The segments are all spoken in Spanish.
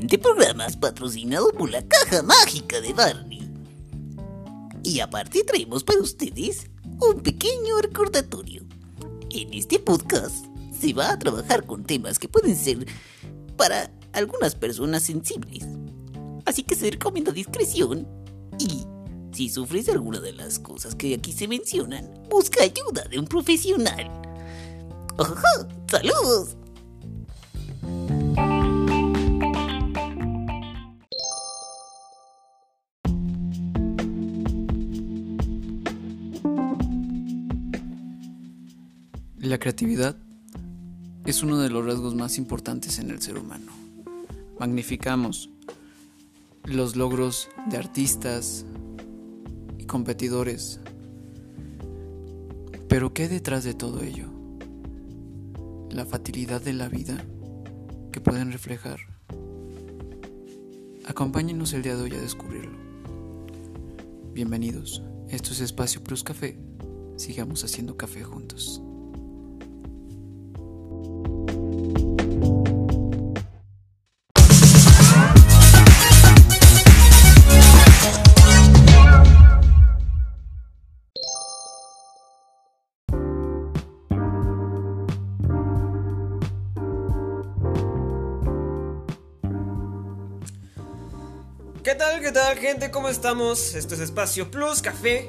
siguiente programa es patrocinado por la caja mágica de Barney. Y aparte traemos para ustedes un pequeño recordatorio. En este podcast se va a trabajar con temas que pueden ser para algunas personas sensibles. Así que se recomienda discreción y si sufres alguna de las cosas que aquí se mencionan, busca ayuda de un profesional. ¡Ojo! ¡Saludos! La creatividad es uno de los rasgos más importantes en el ser humano. Magnificamos los logros de artistas y competidores. Pero ¿qué detrás de todo ello? La fatalidad de la vida que pueden reflejar. Acompáñenos el día de hoy a descubrirlo. Bienvenidos. Esto es Espacio Plus Café. Sigamos haciendo café juntos. Gente? ¿Cómo estamos? Esto es Espacio Plus Café.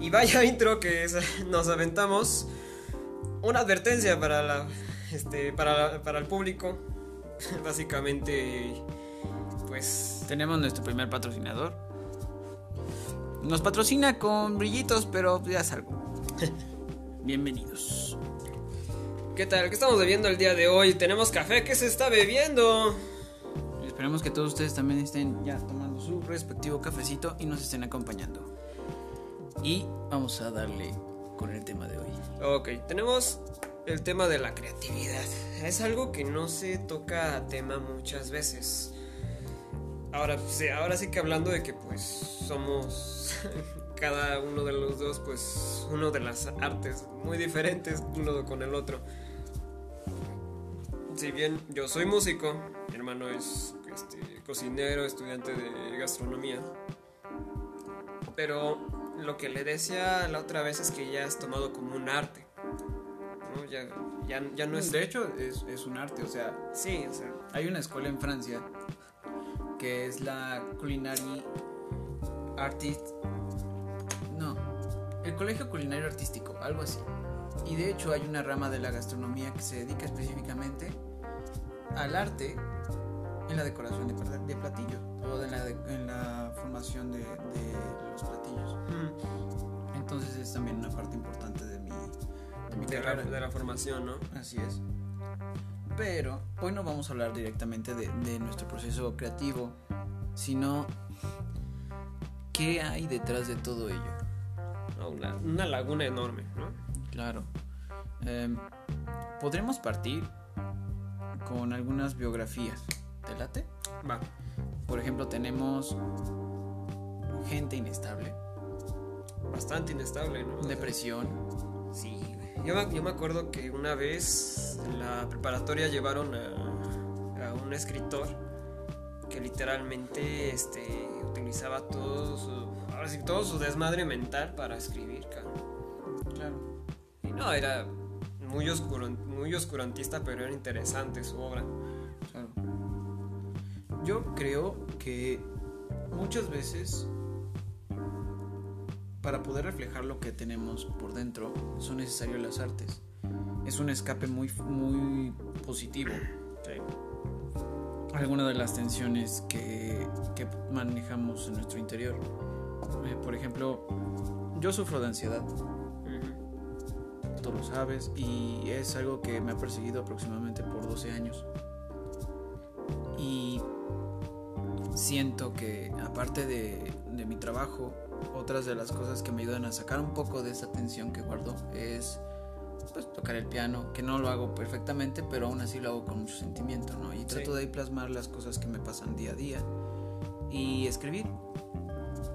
Y vaya intro que es- nos aventamos. Una advertencia para la, este, para, para el público. Básicamente, pues, Tenemos nuestro primer patrocinador. Nos patrocina con brillitos, pero ya es algo. Bienvenidos. ¿qué tal? ¿Qué estamos bebiendo el día de hoy? Tenemos café, ¿qué se está bebiendo? Esperemos que todos ustedes también estén ya tomando su respectivo cafecito y nos estén acompañando. Y vamos a darle con el tema de hoy. Ok, tenemos el tema de la creatividad. Es algo que no se toca a tema muchas veces. Ahora, sí, ahora sí que hablando de que pues somos cada uno de los dos pues uno de las artes muy diferentes uno con el otro. Si bien yo soy músico, mi hermano es este, cocinero, estudiante de gastronomía. Pero lo que le decía la otra vez es que ya has tomado como un arte. ¿no? Ya, ya, ya no es... De hecho, es, es un arte, o sea, Sí, o sea, hay una escuela en Francia que es la Culinary Artist. No, el Colegio Culinario Artístico, algo así. Y de hecho hay una rama de la gastronomía que se dedica específicamente al arte en la decoración de, de platillos o en la, de- en la formación de, de los platillos. mm, Entonces es también una parte importante de mi, de mi la, de la formación, ¿no? Así es. Pero hoy no vamos a hablar directamente de, nuestro proceso creativo, sino qué hay detrás de todo ello. Una, una laguna enorme, ¿no? Claro. Em, Podremos partir con algunas biografías. ¿Te late? Va. Por ejemplo, tenemos gente inestable, Bastante inestable, ¿no? Depresión. Sí, güey. Yo me, yo me acuerdo que una vez en la preparatoria llevaron a, a un escritor que literalmente este, utilizaba todo su, ahora sí, todo su desmadre mental para escribir, cabrón. Claro. Y no, era muy, oscuro, muy oscurantista, pero era interesante su obra. Yo creo que muchas veces para poder reflejar lo que tenemos por dentro son necesarias las artes. Es un escape muy, muy positivo. Sí. Algunas de las tensiones que, que manejamos en nuestro interior. Eh, por ejemplo, yo sufro de ansiedad, tú lo sabes, y es algo que me ha perseguido aproximadamente por 12 años. Y siento que aparte de, de mi trabajo, otras de las cosas que me ayudan a sacar un poco de esa tensión que guardo es pues tocar el piano, que no lo hago perfectamente, pero aún así lo hago con mucho sentimiento, ¿no? Y trato Sí. de ahí plasmar las cosas que me pasan día a día. Y escribir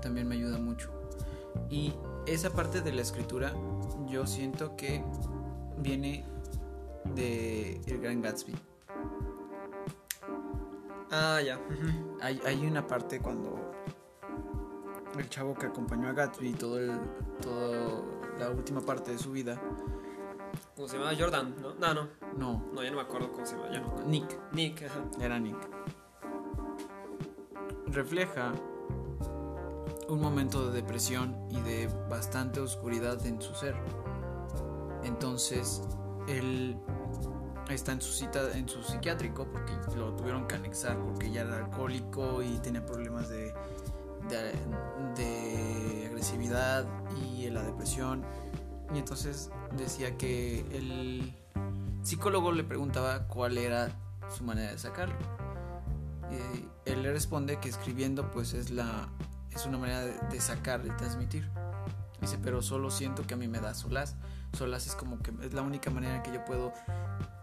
también me ayuda mucho. Y esa parte de la escritura yo siento que viene de El Gran Gatsby. Ah, ya. Hay, hay una parte cuando el chavo que acompañó a Gatsby todo el, todo la última parte de su vida, ¿Cómo se llama? Jordan, ¿no? No, no. no, No, ya no me acuerdo cómo se llama. Ya no. Nick, Nick, ajá. era Nick, refleja un momento de depresión y de bastante oscuridad en su ser. Entonces, él está en su cita en su psiquiátrico porque lo tuvieron que anexar porque ya era alcohólico y tenía problemas de, de, de agresividad y la depresión. Y entonces decía que el psicólogo le preguntaba cuál era su manera de sacarlo. Y él le responde que escribiendo pues es la es una manera de, de sacar, de transmitir. Dice, pero solo siento que a mí me da solaz. Solaz es como que es la única manera que yo puedo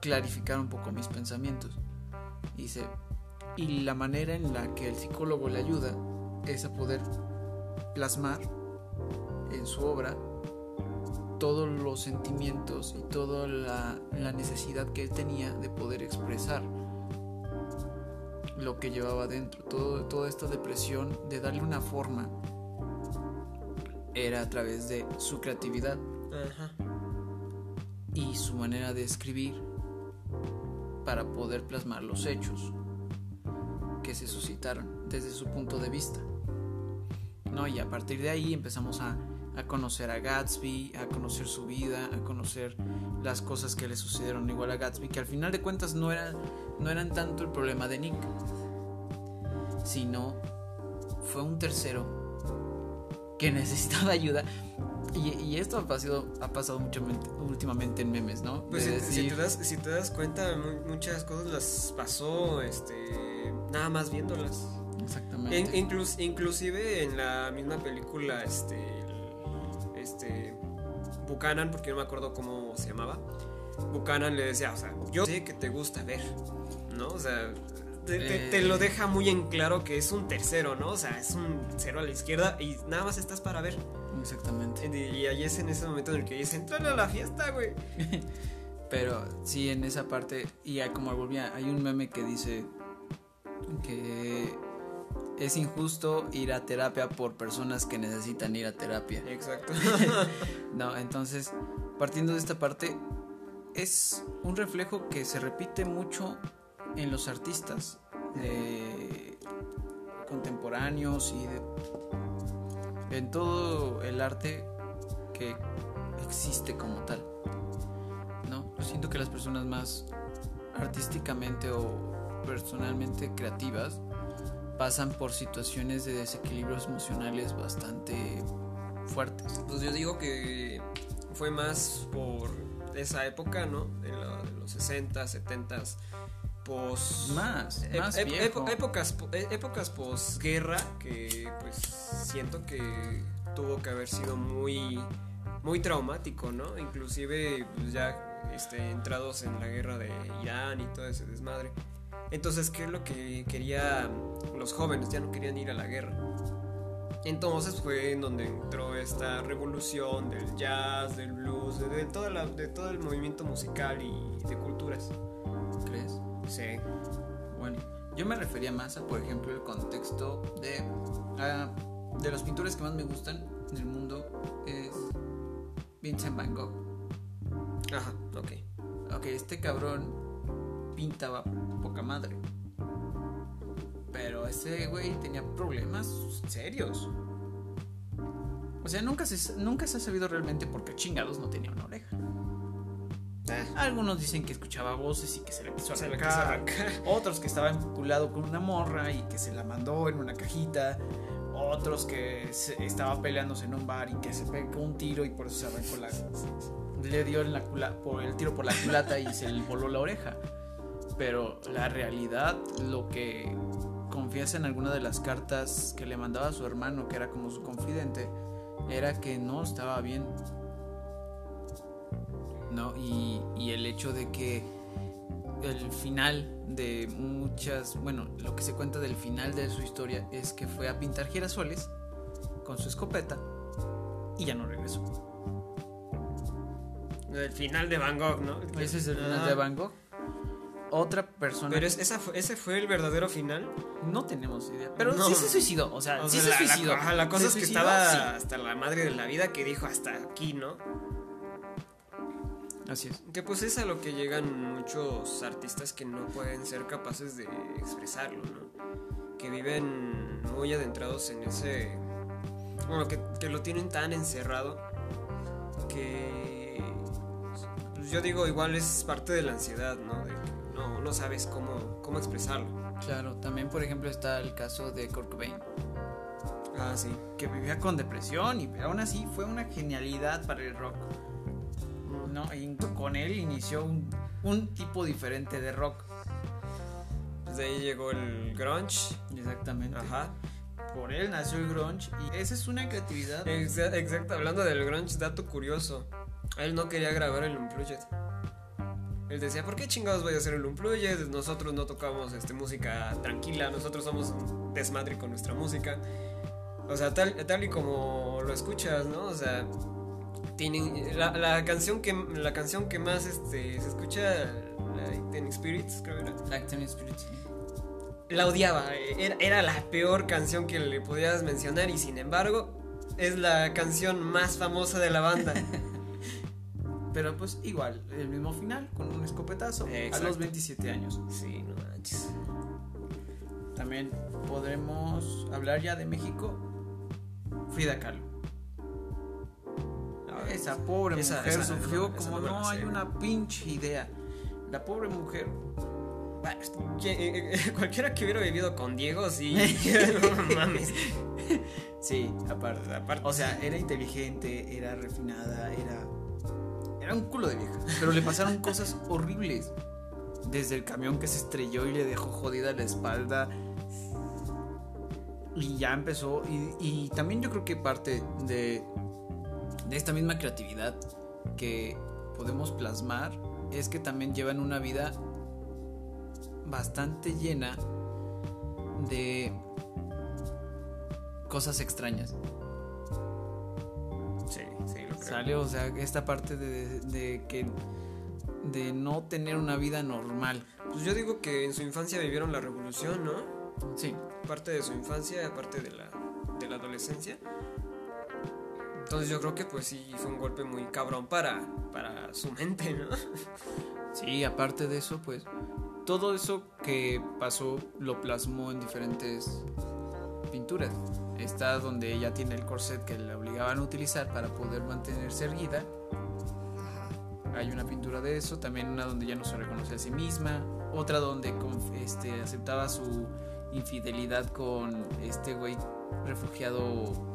clarificar un poco mis pensamientos. Dice, y la manera en la que el psicólogo le ayuda es a poder plasmar en su obra todos los sentimientos y toda la, la necesidad que él tenía de poder expresar lo que llevaba dentro, todo, toda esta depresión, de darle una forma, era a través de su creatividad Ajá. y su manera de escribir para poder plasmar los hechos que se suscitaron desde su punto de vista. ¿No? Y a partir de ahí empezamos a, a conocer a Gatsby, a conocer su vida, a conocer las cosas que le sucedieron igual a Gatsby, que al final de cuentas no, era, no eran tanto el problema de Nick, sino fue un tercero que necesitaba ayuda. Y, y esto ha pasado, ha pasado mucho últimamente en memes, ¿no? Pues De si, te das, si te das cuenta, mu- muchas cosas las pasó este, nada más viéndolas. Exactamente. Inclus- inclusive en la misma película, este, este, Buchanan, porque no me acuerdo cómo se llamaba, Buchanan le decía, o sea, yo sé que te gusta ver, ¿no? O sea, te, te- te Eh. lo deja muy en claro que es un tercero, ¿no? O sea, es un cero a la izquierda y nada más estás para ver. Exactamente. Y ahí es en ese momento en el que dice, entrale a la fiesta, güey. Pero sí, en esa parte, y hay como volvía, hay un meme que dice que es injusto ir a terapia por personas que necesitan ir a terapia. Exacto. No, entonces, partiendo de esta parte, es un reflejo que se repite mucho en los artistas contemporáneos y de en todo el arte que existe como tal. ¿No? Siento que las personas más artísticamente o personalmente creativas pasan por situaciones de desequilibrios emocionales bastante fuertes. Pues yo digo que fue más por esa época, ¿no? De, la- los 60, 70, pos... Más, más viejo. épocas, po- e- épocas posguerra que pues siento que tuvo que haber sido muy muy traumático, ¿no? Inclusive pues, ya este, entrados en la guerra de Irán y todo ese desmadre. Entonces, ¿qué es lo que querían los jóvenes? Ya no querían ir a la guerra. Entonces fue en donde entró esta revolución del jazz, del blues, de, de toda la- de todo el movimiento musical y de culturas. Sí. Bueno, yo me refería más a, por ejemplo, el contexto de, ah, de los pintores que más me gustan en el mundo es Vincent Van Gogh. Ajá, ok. Ok, este cabrón pintaba poca madre. Pero ese güey tenía problemas serios. O sea, nunca se, nunca se ha sabido realmente por qué chingados no tenía una oreja. Algunos dicen que escuchaba voces y que se le quiso Se arrancar. quiso arrancar. Otros que estaba vinculado con una morra y que se la mandó en una cajita. Otros que se- estaba peleándose en un bar y que se pegó un tiro y por eso se arrancó la. Le dio en la cula- por el tiro por la culata y se le voló la oreja. Pero la realidad, lo que confiesa en alguna de las cartas que le mandaba a su hermano, que era como su confidente, era que no estaba bien. ¿No? Y, y el hecho de que el final de muchas, bueno, lo que se cuenta del final de su historia es que fue a pintar girasoles con su escopeta y ya no regresó. El final de Van Gogh, ¿no? Ese es el final Ah. de Van Gogh. otra persona. Pero es- esa fue- ese fue el verdadero final. No tenemos idea. Pero No. sí se suicidó. O sea, O sí sea, se la, la- suicidó. ajá, la cosa ¿Se es que suicidó? estaba Sí. hasta la madre de la vida que dijo hasta aquí, ¿no? Así es. Que pues es a lo que llegan muchos artistas que no pueden ser capaces de expresarlo, ¿no? Que viven muy adentrados en ese... Bueno, que, que lo tienen tan encerrado que... Pues yo digo, igual es parte de la ansiedad, ¿no? De que no, no sabes cómo, cómo expresarlo. Claro, también por ejemplo está el caso de Kurt Cobain, Ah, sí. que vivía con depresión y aún así fue una genialidad para el rock. ¿No? Y con él inició un, un tipo diferente de rock. Pues de ahí llegó el grunge. Exactamente. Ajá. Por él nació el grunge y esa es una creatividad. Exa- Exacto, hablando del grunge, dato curioso. Él no quería grabar el Unplugged. Él decía, ¿por qué chingados voy a hacer el Unplugged? Nosotros no tocamos este, música tranquila, nosotros somos un desmadre con nuestra música. O sea, tal, tal y como lo escuchas, ¿no? O sea, la, la canción que la canción que más este, se escucha, la Ten Spirits, creo que era. Acting Spirit. sí. La odiaba, era, era la peor canción que le podías mencionar y sin embargo es la canción más famosa de la banda. Pero pues igual, el mismo final, con un escopetazo a los 27 años. sí, no manches. También podremos hablar ya de México. Frida Kahlo. Esa pobre Esa- mujer esa- sufrió esa como no hay una pinche idea. La pobre mujer. Que, eh, eh, cualquiera que hubiera vivido con Diego, sí. no mames. Sí, aparte. Aparte. O sea, era inteligente, era refinada, era. Era un culo de vieja. Pero le pasaron cosas horribles. Desde el camión que se estrelló y le dejó jodida la espalda. Y ya empezó. Y, y también yo creo que parte de, de esta misma creatividad que podemos plasmar es que también llevan una vida bastante llena de cosas extrañas. sí, sí, lo creo. Sale, o sea, esta parte de, de que de no tener una vida normal. Pues yo digo que en su infancia vivieron la revolución, ¿no? Sí, Parte de su infancia, parte de la, de la adolescencia. Entonces yo creo que pues sí fue un golpe muy cabrón para, para su mente, ¿no? sí, aparte de eso, pues todo eso que pasó lo plasmó en diferentes pinturas. Está donde ella tiene el corset que le obligaban a utilizar para poder mantenerse erguida. Hay una pintura de eso, también una donde ya no se reconoce a sí misma, otra donde este, aceptaba su infidelidad con este güey refugiado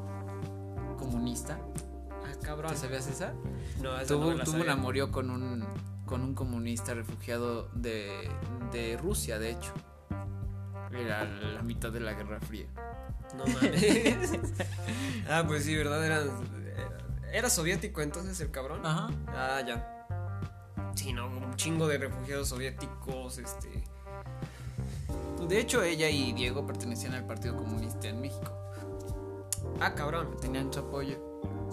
comunista. Ah, cabrón. ¿Te sabías esa? No, esa Tuvo, no tuvo un amorío con un, con un comunista refugiado de, de Rusia, de hecho. Era la mitad de la Guerra Fría. No mames. ah, pues sí, ¿verdad? Era, era soviético entonces el cabrón. Ajá. Ah, ya. Sí, no, un chingo de refugiados soviéticos, este. De hecho, ella y Diego pertenecían al Partido Comunista en México. Ah, cabrón. Tenían su apoyo.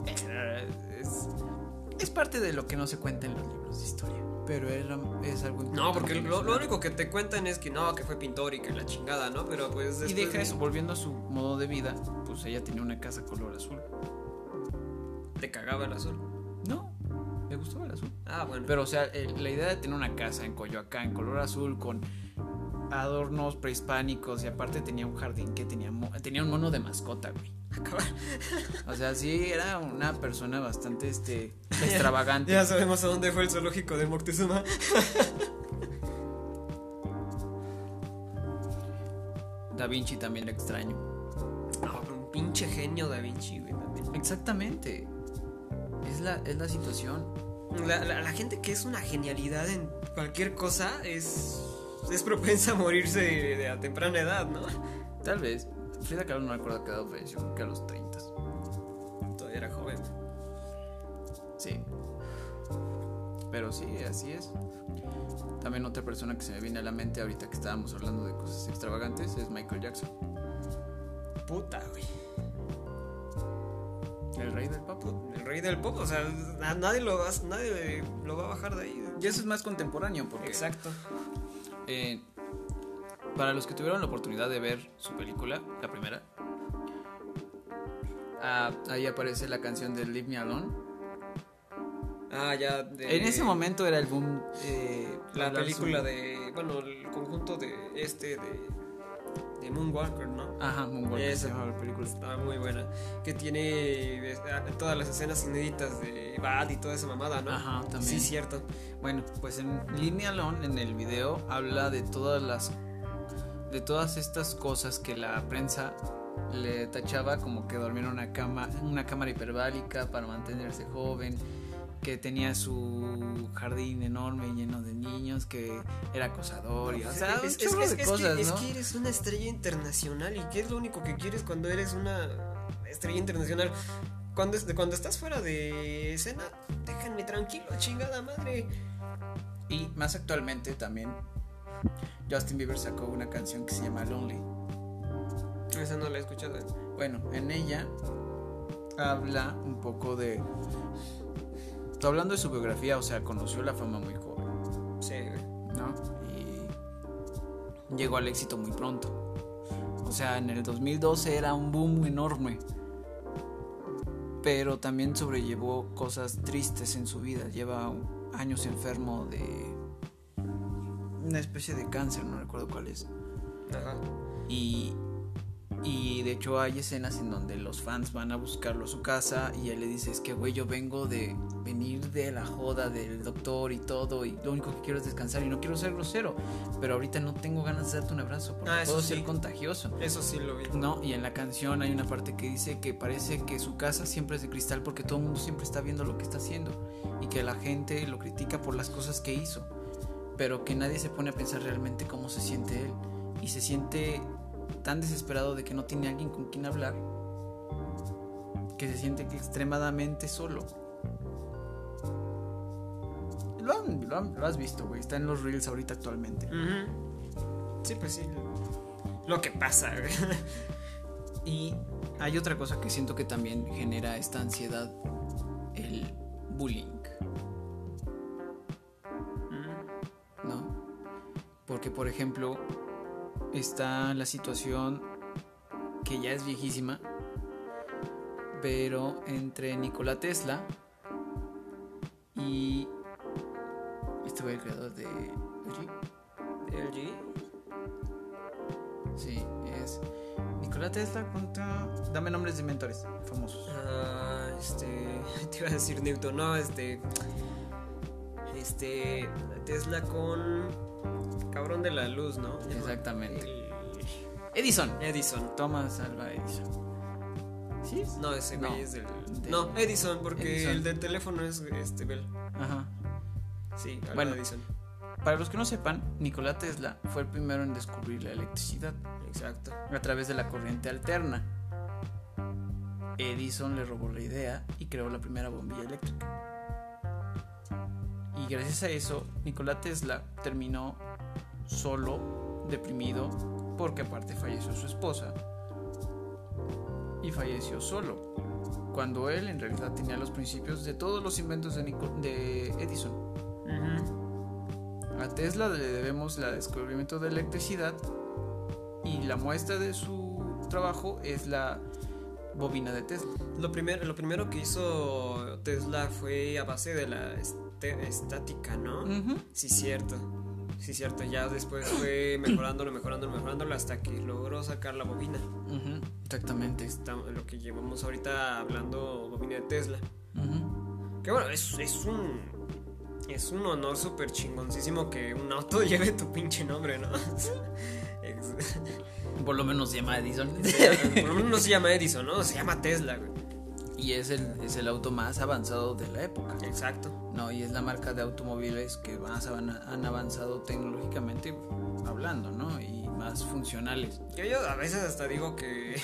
Era- Es, es parte de lo que no se cuenta en los libros de historia. Pero era, es algo importante. No, porque lo, único que te cuentan es que no, que fue pintor y que la chingada, ¿no? Pero pues Y deja de- eso, volviendo a su modo de vida, pues ella tenía una casa color azul. Te cagaba el azul. No, le gustaba el azul. Ah, bueno. Pero, o sea, el- la idea de tener una casa en Coyoacán, color azul, con adornos prehispánicos y aparte tenía un jardín que tenía, tenía un mono de mascota, güey. O sea, sí, era una persona bastante, este, extravagante. Ya sabemos a dónde fue el zoológico de Moctezuma. Da Vinci también la extraño. No, un pinche genio Da Vinci, güey, también. Exactamente. Es la, es la situación. La, la- la gente que es una genialidad en cualquier cosa es. Es propensa a morirse a temprana edad, ¿no? Tal vez. Frida Kahlo no recuerdo que edad falleció, creo que a los 30. Todavía era joven. Sí. Pero sí, así es. También otra persona que se me viene a la mente ahorita que estábamos hablando de cosas extravagantes es Michael Jackson, Puta, güey. el rey del pop. El rey del pop, o sea, nadie lo, va- nadie lo va a bajar de ahí. Y eso es más contemporáneo porque Exacto. Eh, para los que tuvieron la oportunidad de ver su película, la primera, ah, ahí aparece la canción de Leave Me Alone. Ah, ya. de- En ese momento era el boom. eh, La película de. Bueno, el conjunto de este de. De Moonwalker, ¿no? Ajá, Moonwalker Esa. se llama la película. Está muy buena. Que tiene eh, todas las escenas inéditas de Bad y toda esa mamada, ¿no? Ajá, también. Sí, cierto. Bueno, pues en Línea Alone, en el video, habla de todas las. de todas estas cosas que la prensa le tachaba como que dormía en una cama, una cámara hiperbálica para mantenerse joven, que tenía su jardín enorme lleno de niños, que era acosador y o sea, es, es- es- de es cosas, que, es ¿no? que eres una estrella internacional y ¿qué es lo único que quieres cuando eres una estrella internacional? Cuando, cuando estás fuera de escena, déjame tranquilo, chingada madre. Y más actualmente también Justin Bieber sacó una canción que se llama Lonely. Esa no la he escuchado. Bueno, en ella habla un poco de. Está hablando de su biografía, o sea, conoció la fama muy joven, Sí. ¿no? Y llegó al éxito muy pronto. O sea, en el 2012 era un boom enorme. Pero también sobrellevó cosas tristes en su vida. Lleva años enfermo de una especie de cáncer, no recuerdo cuál es. Ajá. Y, y de hecho hay escenas en donde los fans van a buscarlo a su casa y él le dice, es que güey, yo vengo de venir de la joda del doctor y todo y lo único que quiero es descansar y no quiero ser grosero, pero ahorita no tengo ganas de darte un abrazo porque Ah, puedo sí. ser contagioso. Eso sí lo vi. No, y en la canción hay una parte que dice que parece que su casa siempre es de cristal porque todo el mundo siempre está viendo lo que está haciendo y que la gente lo critica por las cosas que hizo, pero que nadie se pone a pensar realmente cómo se siente él y se siente tan desesperado de que no tiene alguien con quien hablar que se siente extremadamente solo. Lo, han- lo han- lo has visto, güey, está en los reels ahorita actualmente. Sí, pues sí. Lo que pasa, güey. Y hay otra cosa que siento que también genera esta ansiedad, el bullying, ¿no? Porque, por ejemplo, está la situación que ya es viejísima, pero entre Nikola Tesla y este fue el creador de LG. LG. Sí, es Nikola Tesla contra... Dame nombres de mentores famosos. Ah, este. Te iba a decir Newton, no, este. Este. Tesla con. Cabrón de la luz, ¿no? Exactamente. Edison. Edison. Thomas Alva Edison. ¿Sí? No, ese No. güey es del. De- No, Edison, porque Edison. el del teléfono es este Bell. Ajá. Sí, Bueno. Edison. Para los que no sepan, Nikola Tesla fue el primero en descubrir la electricidad Exacto. a través de la corriente alterna. Edison le robó la idea y creó la primera bombilla eléctrica. Y gracias a eso, Nikola Tesla terminó solo, deprimido, porque aparte falleció su esposa. Y falleció solo, cuando él en realidad tenía los principios de todos los inventos de, Edison. A Tesla le debemos el descubrimiento de electricidad y la muestra de su trabajo es la bobina de Tesla. Lo, primer, lo primero que hizo Tesla fue a base de la este- estática, ¿no? Sí, cierto. Sí, cierto. Ya después fue mejorándolo, mejorándolo, mejorándolo hasta que logró sacar la bobina. Exactamente. Está lo que llevamos ahorita hablando, bobina de Tesla. Que bueno, es, es un. Es un honor súper chingoncísimo que un auto lleve tu pinche nombre, ¿no? Por lo menos se llama Edison. Por lo menos no se llama Edison, ¿no? Se llama Tesla, güey. Y es el, es el auto más avanzado de la época. Exacto. No, y es la marca de automóviles que más han, han avanzado tecnológicamente hablando, ¿no? Y más funcionales. Yo a veces hasta digo que,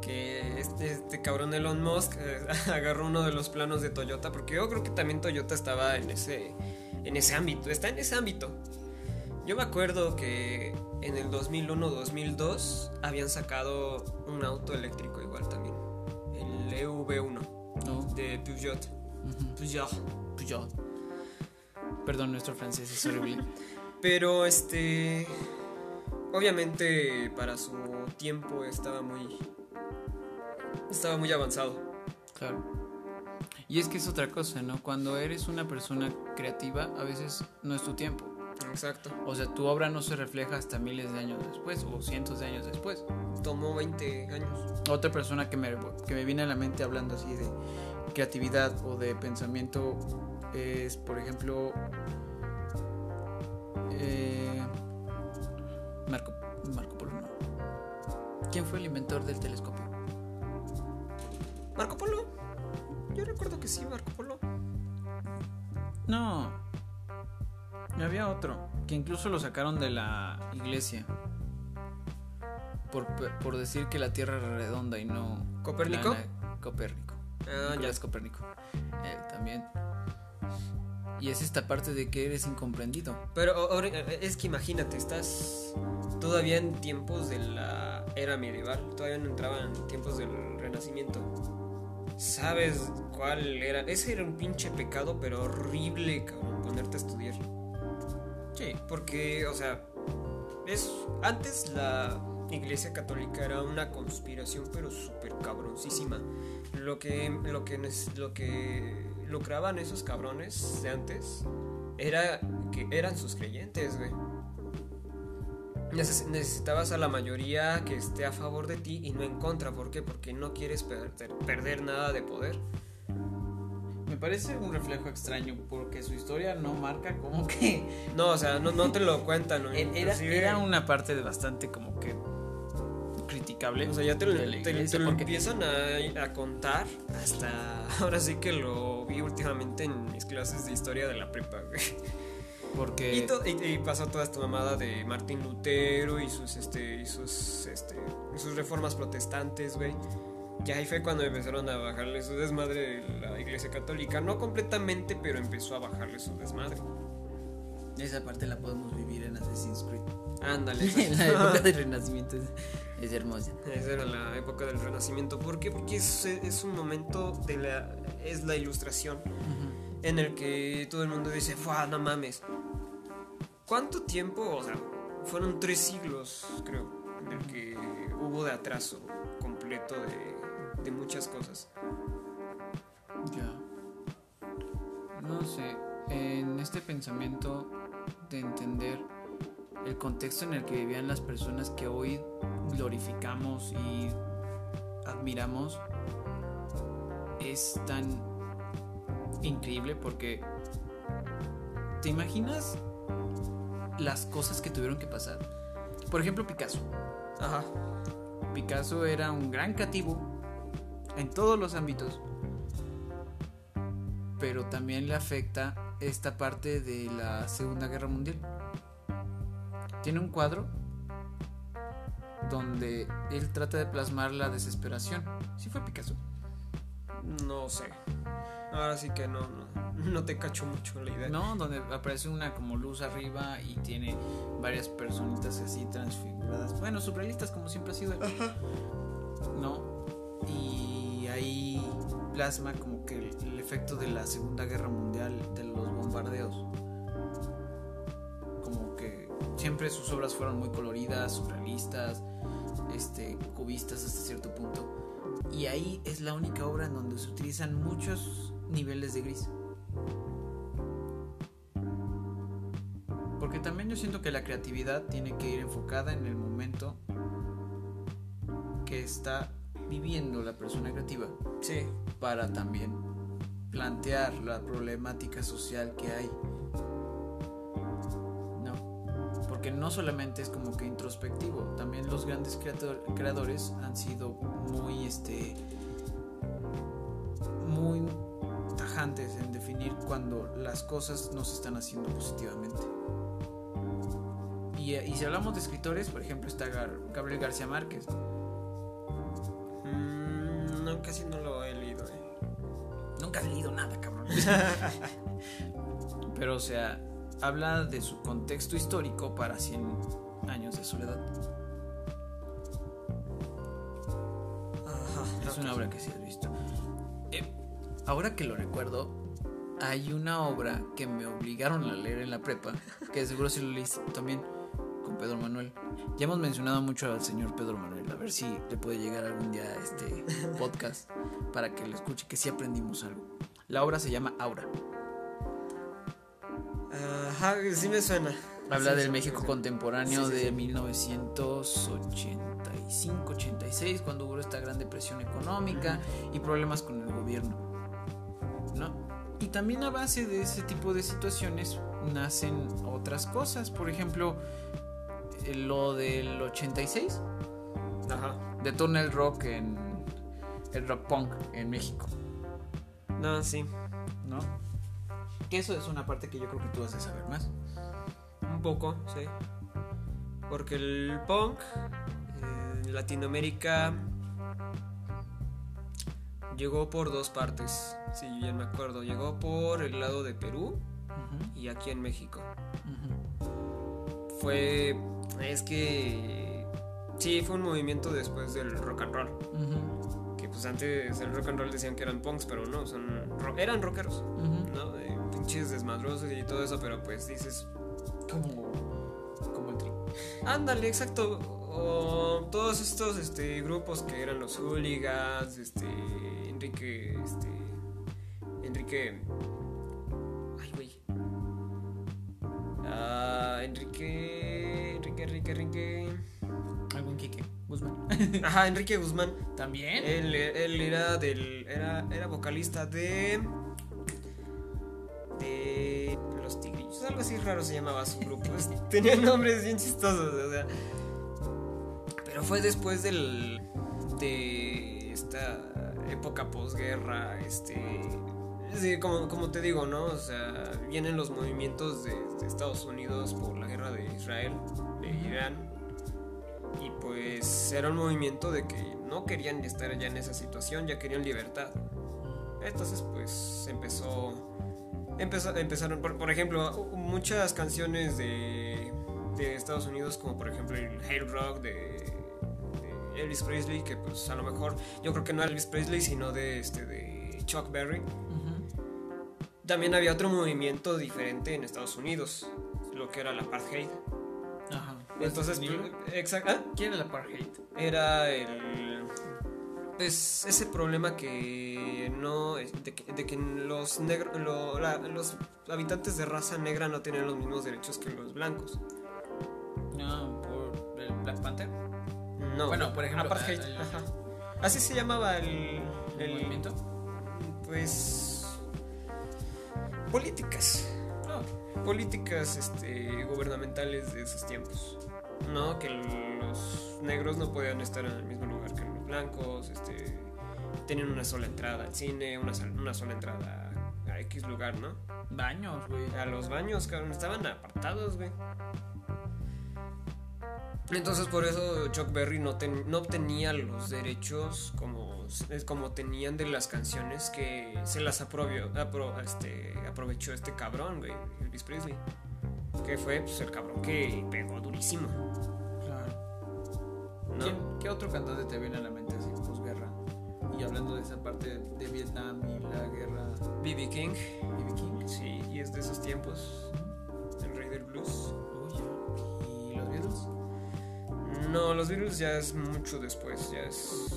que este, este cabrón Elon Musk eh, agarró uno de los planos de Toyota, porque yo creo que también Toyota estaba en ese, en ese ámbito, está en ese ámbito. Yo me acuerdo que en el 2001-2002 habían sacado un auto eléctrico igual también, EV1 ¿no? de Peugeot. Peugeot. Peugeot. Perdón, nuestro francés es horrible. Pero este. Obviamente para su tiempo estaba muy. Estaba muy avanzado. Claro. Y es que es otra cosa, ¿no? Cuando eres una persona creativa, a veces no es tu tiempo. Exacto. O sea, tu obra no se refleja hasta miles de años después o cientos de años después. Tomó 20 años. Otra persona que me, que me viene a la mente hablando así de creatividad o de pensamiento es, por ejemplo, eh, Marco, Marco Polo. No. ¿Quién fue el inventor del telescopio? ¿Marco Polo? Yo recuerdo que sí, Marco Polo. No. Había otro, que incluso lo sacaron de la iglesia. Por, por decir que la Tierra era redonda y no... ¿Copérnico? plana. Copérnico. Ah, ya. Nicolás Copérnico. Él también. Y es esta parte de que eres incomprendido. Pero eh, es que imagínate, estás todavía en tiempos de la era medieval, todavía no entraban en tiempos del renacimiento. ¿Sabes cuál era? Ese era un pinche pecado, pero horrible, cabrón, ponerte a estudiar. Sí. Porque, o sea, es antes la Iglesia Católica era una conspiración, pero súper cabroncísima. Lo que, lo que, lo que lucraban esos cabrones de antes era que eran sus creyentes, güey. Neces- necesitabas a la mayoría que esté a favor de ti y no en contra. ¿Por qué? Porque no quieres perder, perder nada de poder. Me parece un reflejo extraño porque su historia no marca como que... No, o sea, no, no te lo cuentan. ¿no? Era, era una parte de bastante como que criticable. O sea, ya te lo, te- te lo porque- empiezan a, a contar hasta ahora sí que lo vi últimamente en mis clases de historia de la prepa, güey. Porque... Y, to- y- y pasó toda esta mamada de Martín Lutero y sus este y sus este y sus reformas protestantes, güey. Y ahí fue cuando empezaron a bajarle su desmadre la Iglesia Católica, no completamente, pero empezó a bajarle su desmadre. Esa parte la podemos vivir en Assassin's Creed. Ándale. en la época del Renacimiento es, es hermosa. Esa era la época del Renacimiento. ¿Por qué? Porque es, es un momento de la. es la ilustración en el que todo el mundo dice, ¡Fua, no mames! ¿Cuánto tiempo? O sea, fueron tres siglos, creo, en el que hubo de atraso completo de, de muchas cosas. Ya. No sé, en este pensamiento de entender el contexto en el que vivían las personas que hoy glorificamos y admiramos es tan increíble porque ¿te imaginas las cosas que tuvieron que pasar? Por ejemplo, Picasso. Ajá. Picasso era un gran creativo en todos los ámbitos, pero también le afecta esta parte de la Segunda Guerra Mundial. Tiene un cuadro donde él trata de plasmar la desesperación. Sí fue Picasso. No sé. Ahora sí que no, no, no te cacho mucho la idea. No, donde aparece una como luz arriba y tiene varias personitas así transfiguradas. Bueno, surrealistas como siempre ha sido él. Plasma como que el, efecto de la Segunda Guerra Mundial, de los bombardeos. Como que siempre sus obras fueron muy coloridas, surrealistas, este, cubistas hasta cierto punto. Y ahí es la única obra en donde se utilizan muchos niveles de gris. Porque también yo siento que la creatividad tiene que ir enfocada en el momento que está viviendo la persona creativa Sí. para también plantear la problemática social que hay. No, porque no solamente es como que introspectivo, también los grandes creadores han sido muy este muy tajantes en definir cuando las cosas no se están haciendo positivamente. Y, y si hablamos de escritores, por ejemplo, está Gabriel García Márquez. Mm, no, casi no lo Pero, o sea, habla de su contexto histórico para 100 años de soledad. Ajá. Es una obra que sí has visto. Eh, ahora que lo recuerdo, hay una obra que me obligaron a leer en la prepa, que seguro si lo leíste también, con Pedro Manuel. Ya hemos mencionado mucho al señor Pedro Manuel, a ver si le puede llegar algún día a este podcast para que lo escuche, que sí aprendimos algo. La obra se llama Aura. Ajá, sí me suena. Habla Sí, del sí, México sí. contemporáneo de sí. 1985-86, cuando hubo esta gran depresión económica y problemas con el gobierno. ¿No? Y también a base de ese tipo de situaciones nacen otras cosas. Por ejemplo, eh, lo del 86 Ajá. detona el rock en el rock punk en México, No, sí. ¿no? Que eso es una parte que yo creo que tú has de saber más. Un poco, sí. Porque el punk eh, en Latinoamérica llegó por dos partes. Si bien me acuerdo. Llegó por el lado de Perú y aquí en México. Fue. Es que. Sí, fue un movimiento después del rock and roll. Pues antes el rock and roll decían que eran punks, pero no, son eran rockeros. ¿no? De pinches desmadrosos y todo eso, pero pues dices, Como, como el tri. ándale, exacto. O todos estos este, grupos que eran los hooligans, este, Enrique, este, Enrique, ay güey, ah, Enrique, Enrique, Enrique, Enrique, Algún Quique Guzmán. ajá, Enrique Guzmán. También. Él, él era del. Era, era vocalista de. De. Los Tigrillos. Algo así raro se llamaba su grupo. Tenía nombres bien chistosos, o sea. Pero fue después del. De esta época posguerra. Este. Sí, como, como te digo, ¿no? O sea, vienen los movimientos de, de Estados Unidos por la guerra de Israel, de Irán. Y pues era un movimiento de que no querían estar ya en esa situación, ya querían libertad. Entonces pues empezó, empezó empezaron, por, por ejemplo, muchas canciones de, de Estados Unidos, como por ejemplo el Hail Rock de, Elvis Presley, que pues a lo mejor yo creo que no Elvis Presley, sino de, este, de Chuck Berry. También había otro movimiento diferente en Estados Unidos, lo que era la apartheid. Ajá. Entonces, ¿Nilo? exacto. ¿ah? ¿Quién era el apartheid? era el pues ese problema que no de que, de que los negros los habitantes de raza negra no tienen los mismos derechos que los blancos No, por el Black Panther. no Bueno, por ejemplo, apartheid el- ajá. así se llamaba el, ¿El movimiento? pues políticas. Políticas este, gubernamentales de esos tiempos. No, que los negros no podían estar en el mismo lugar que los blancos, este, tenían una sola entrada al cine, una, una sola entrada a X lugar, ¿no? Baños, güey. A los baños, cabrón, estaban apartados, güey. Entonces por eso Chuck Berry no, ten- no obtenía los derechos como, tenían de las canciones que se las aprobió, apro- este, aprovechó este cabrón, güey, Elvis Presley. Que fue pues, el cabrón que pegó durísimo. Claro. ¿no? ¿Quién- ¿Qué otro cantante te viene a la mente así, posguerra? Y hablando de esa parte de Vietnam y la guerra B.B. King, B.B. King. sí, y es de esos tiempos, el rey del blues. Uy, ya. ¿Y los Beatles? No, los Beatles ya es mucho después, ya es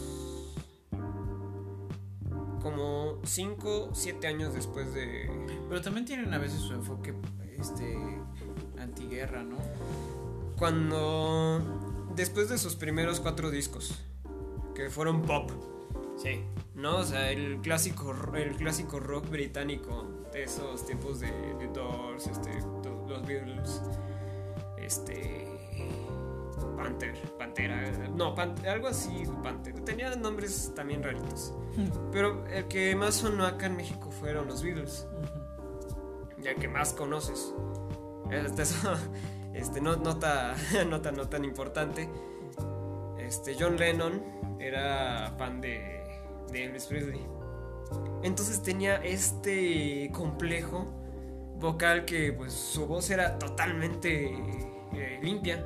como 5, 7 años después de... Pero también tienen a veces su enfoque este antiguerra, ¿no? Cuando... Después de sus primeros cuatro discos, que fueron pop, Sí. ¿no? O sea, el clásico, el clásico rock británico de esos tiempos de Doors, este, los Beatles, este... Panther, Pantera, no, Pan- algo así, Panther. Tenía nombres también raritos. Pero el que más sonó acá en México fueron los Beatles. Y el que más conoces. Este, este, no, nota, nota no tan importante. Este, John Lennon era fan de, de Elvis Presley. Entonces tenía este complejo vocal que pues su voz era totalmente eh, limpia.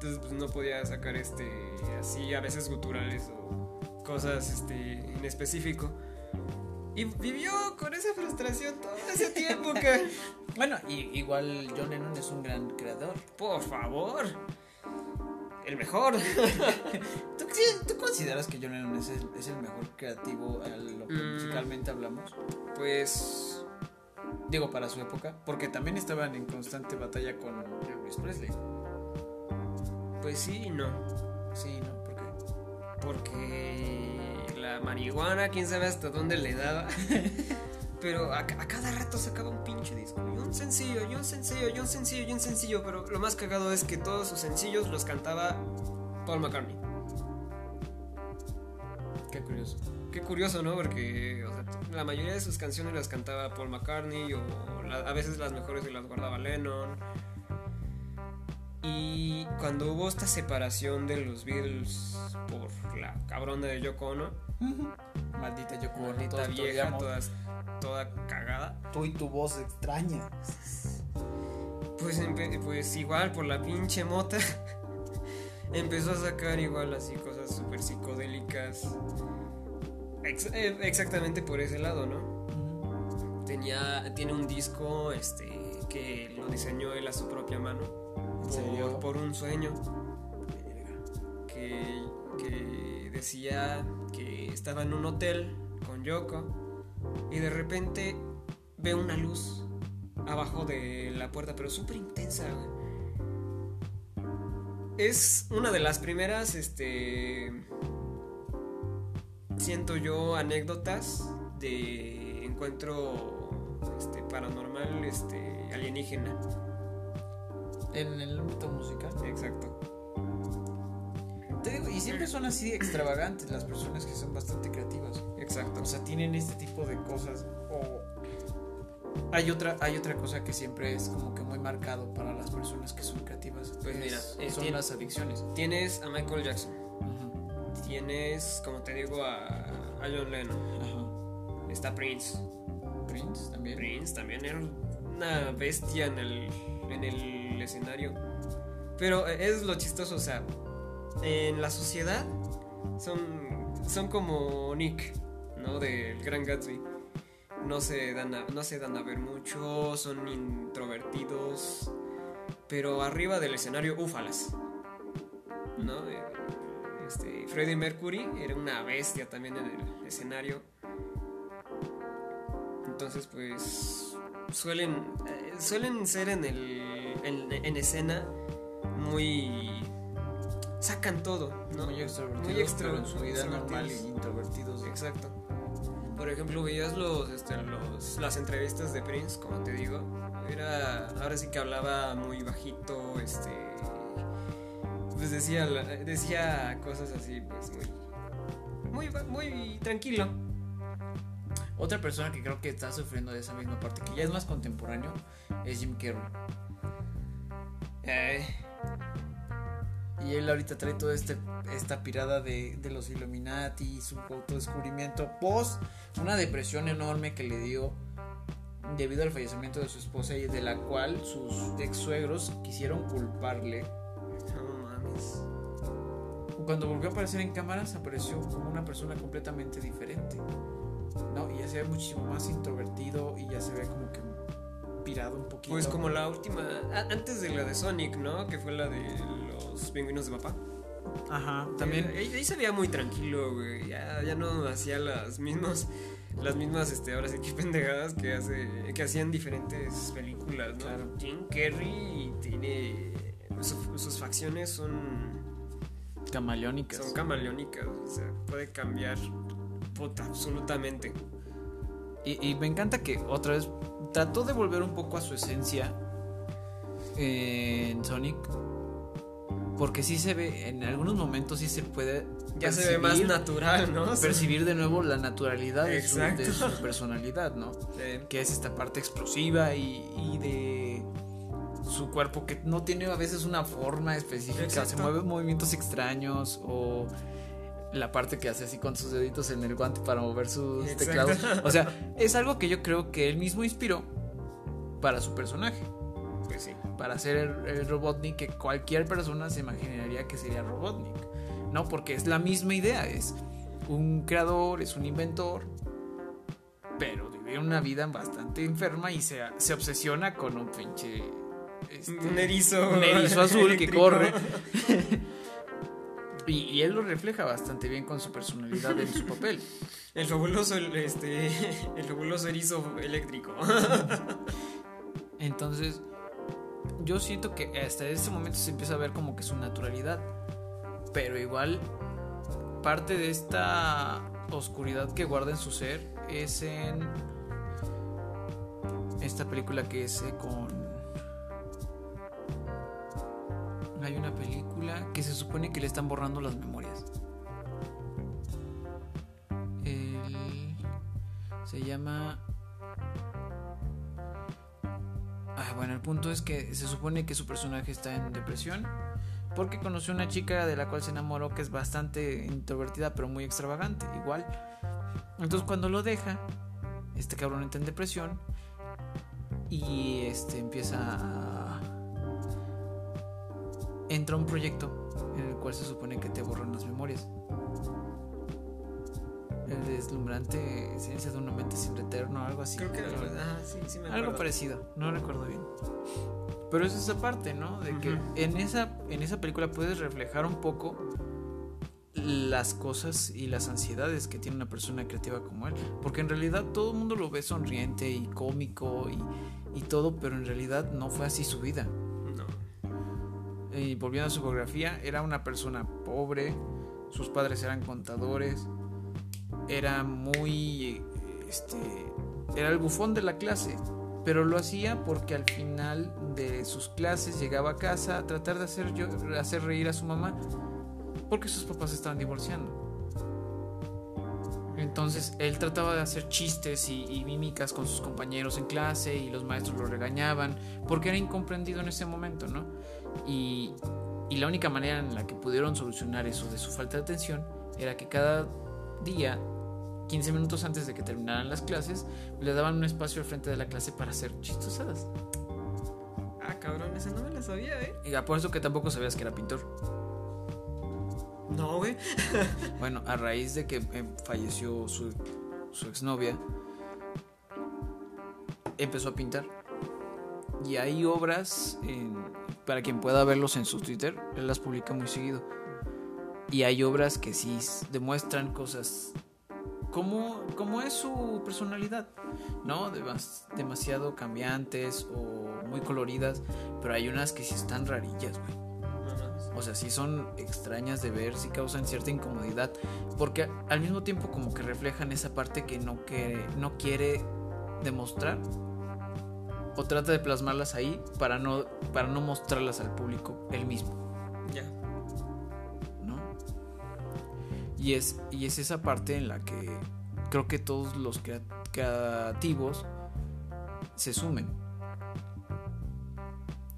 Entonces pues no podía sacar este así a veces guturales o cosas este en específico. Y vivió con esa frustración todo ese tiempo que... Bueno, y, igual John Lennon es un gran creador. Por favor. El mejor. ¿Tú, tú consideras que John Lennon es el, es el mejor creativo a lo que Mm. musicalmente hablamos? Pues... Digo, para su época. Porque también estaban en constante batalla con Elvis Presley. Pues sí y no. Sí, ¿no? ¿Por qué? Porque la marihuana, quién sabe hasta dónde le daba. Pero a, a cada rato sacaba un pinche disco. Y un sencillo, y un sencillo, y un sencillo, y un sencillo. Pero lo más cagado es que todos sus sencillos los cantaba Paul McCartney. Qué curioso. Qué curioso, ¿no? Porque o sea, la mayoría de sus canciones las cantaba Paul McCartney o la- a veces las mejores se las guardaba Lennon. Y cuando hubo esta separación de los Beatles por la cabrona de Yoko Ono, Maldita Yoko Ono, Maldita vieja, odiamos. toda, cagada. Tú y tu voz extraña. Pues, pues igual por la pinche mota. empezó a sacar igual así cosas súper psicodélicas. Ex- eh, exactamente por ese lado, ¿no? Tenía, tiene un disco este, que lo diseñó él a su propia mano. ¿En serio? Por, por un sueño. Que, decía que estaba en un hotel con Yoko y de repente ve una luz abajo de la puerta, pero súper intensa. Es una de las primeras, este, siento yo, anécdotas de encuentro este, paranormal, este, alienígena. En el ámbito musical. Exacto. Te digo, y siempre son así extravagantes las personas que son bastante creativas. Exacto. O sea, tienen este tipo de cosas. O hay otra, hay otra cosa que siempre es como que muy marcado para las personas que son creativas. Pues es- mira, eh, son tiene- las adicciones. Tienes a Michael Jackson. Tienes, como te digo, a, a John Lennon. Ajá. Está Prince. Prince también. Prince también era una bestia en el, en el escenario. Pero eh, es lo chistoso, o sea, en la sociedad son, son como Nick, ¿no? Del Gran Gatsby. No se, dan a, no se dan a ver mucho, son introvertidos, pero arriba del escenario, úfalas. ¿No? Eh, Este, Freddie Mercury era una bestia también en el escenario. Entonces, pues suelen eh, suelen ser en el en, en escena muy sacan todo, ¿no? Muy extrovertidos. Muy extro- pero en su vida extrovertidos. normal y introvertidos. Exacto. Por ejemplo, veías los, este, los, las entrevistas de Prince, como te digo. Era, ahora sí que hablaba muy bajito, este, pues decía, decía cosas así, pues muy, muy, muy tranquilo. Otra persona que creo que está sufriendo de esa misma parte, que ya es más contemporáneo, es Jim Carrey. Eh, Y él ahorita trae toda este, esta pirada de, de los Illuminati, su autodescubrimiento, post una depresión enorme que le dio debido al fallecimiento de su esposa y de la cual sus ex suegros quisieron culparle. no mames. Cuando volvió a aparecer en cámaras apareció como una persona completamente diferente. ¿No? Y ya se ve muchísimo más introvertido y ya se ve como que pirado un poquito. Pues como la última, antes de la de Sonic, ¿no? Que fue la de los pingüinos de papá. Ajá, también. Eh, Ahí, ahí se veía muy tranquilo, güey. Ya, ya no hacía las mismas, las mismas, este, ahora sí que pendejadas que hace, que hacían diferentes películas, ¿no? Claro. Jim Carrey tiene, su- sus facciones son, camaleónicas. son camaleónicas, o sea, puede cambiar, puta, absolutamente. Y, y me encanta que otra vez trató de volver un poco a su esencia en Sonic. Porque sí se ve, en algunos momentos sí se puede. Ya se ve más natural, ¿no? Percibir de nuevo la naturalidad de su, de su personalidad, ¿no? Sí. Que es esta parte explosiva y, y de su cuerpo que no tiene a veces una forma específica, se mueve movimientos extraños o la parte que hace así con sus deditos en el guante para mover sus Exacto. teclados. O sea, es algo que yo creo que él mismo inspiró para su personaje, Pues sí. para hacer el, el Robotnik que cualquier persona se imaginaría que sería Robotnik. No, porque es la misma idea, es un creador, es un inventor pero vive una vida bastante enferma y se, se obsesiona con un pinche. este, Un erizo. un erizo azul que corre. y, y él lo refleja bastante bien con su personalidad en su papel. El fabuloso, el, este, el fabuloso erizo eléctrico. Entonces, yo siento que hasta ese momento se empieza a ver como que su naturalidad. Pero igual, parte de esta oscuridad que guarda en su ser es en esta película que es eh, con... Hay una película que se supone que le están borrando las memorias. Se llama Ah, bueno, el punto es que se supone que su personaje está en depresión porque conoció una chica de la cual se enamoró que es bastante introvertida pero muy extravagante, igual. Entonces cuando lo deja, este cabrón entra en depresión y este empieza a... entra un proyecto en el cual se supone que te borran las memorias. El deslumbrante ciencia de una mente sin eterno, algo así. Creo que Algo- ah, sí, sí me algo parecido, no recuerdo bien. Pero es esa parte, ¿no? De que en esa, en esa película puedes reflejar un poco las cosas y las ansiedades que tiene una persona creativa como él. Porque en realidad todo el mundo lo ve sonriente y cómico y, y todo, pero en realidad no fue así su vida. Y volviendo a su biografía, era una persona pobre, sus padres eran contadores, era muy, este, era el bufón de la clase, pero lo hacía porque al final de sus clases llegaba a casa a tratar de hacer, hacer reír a su mamá, porque sus papás estaban divorciando. Entonces él trataba de hacer chistes y, y mímicas con sus compañeros en clase y los maestros lo regañaban porque era incomprendido en ese momento, ¿no? Y, y la única manera en la que pudieron solucionar eso de su falta de atención era que cada día, 15 minutos antes de que terminaran las clases, le daban un espacio al frente de la clase para hacer chistosadas. Ah, cabrón, esa no me la sabía, ¿eh? Y apuesto que tampoco sabías que era pintor. No, güey. Bueno, a raíz de que eh, falleció su, su exnovia, empezó a pintar. Y hay obras, para quien pueda verlos en su Twitter, él las publica muy seguido. Y hay obras que sí demuestran cosas como, como es su personalidad, ¿no? Demas- demasiado cambiantes o muy coloridas, pero hay unas que sí están rarillas, güey. O sea, sí son extrañas de ver, sí causan cierta incomodidad, porque al mismo tiempo como que reflejan esa parte que no, que no quiere demostrar o trata de plasmarlas ahí para no, para no mostrarlas al público él mismo, Ya. ¿no? Y es, y es esa parte en la que creo que todos los crea- creativos se sumen.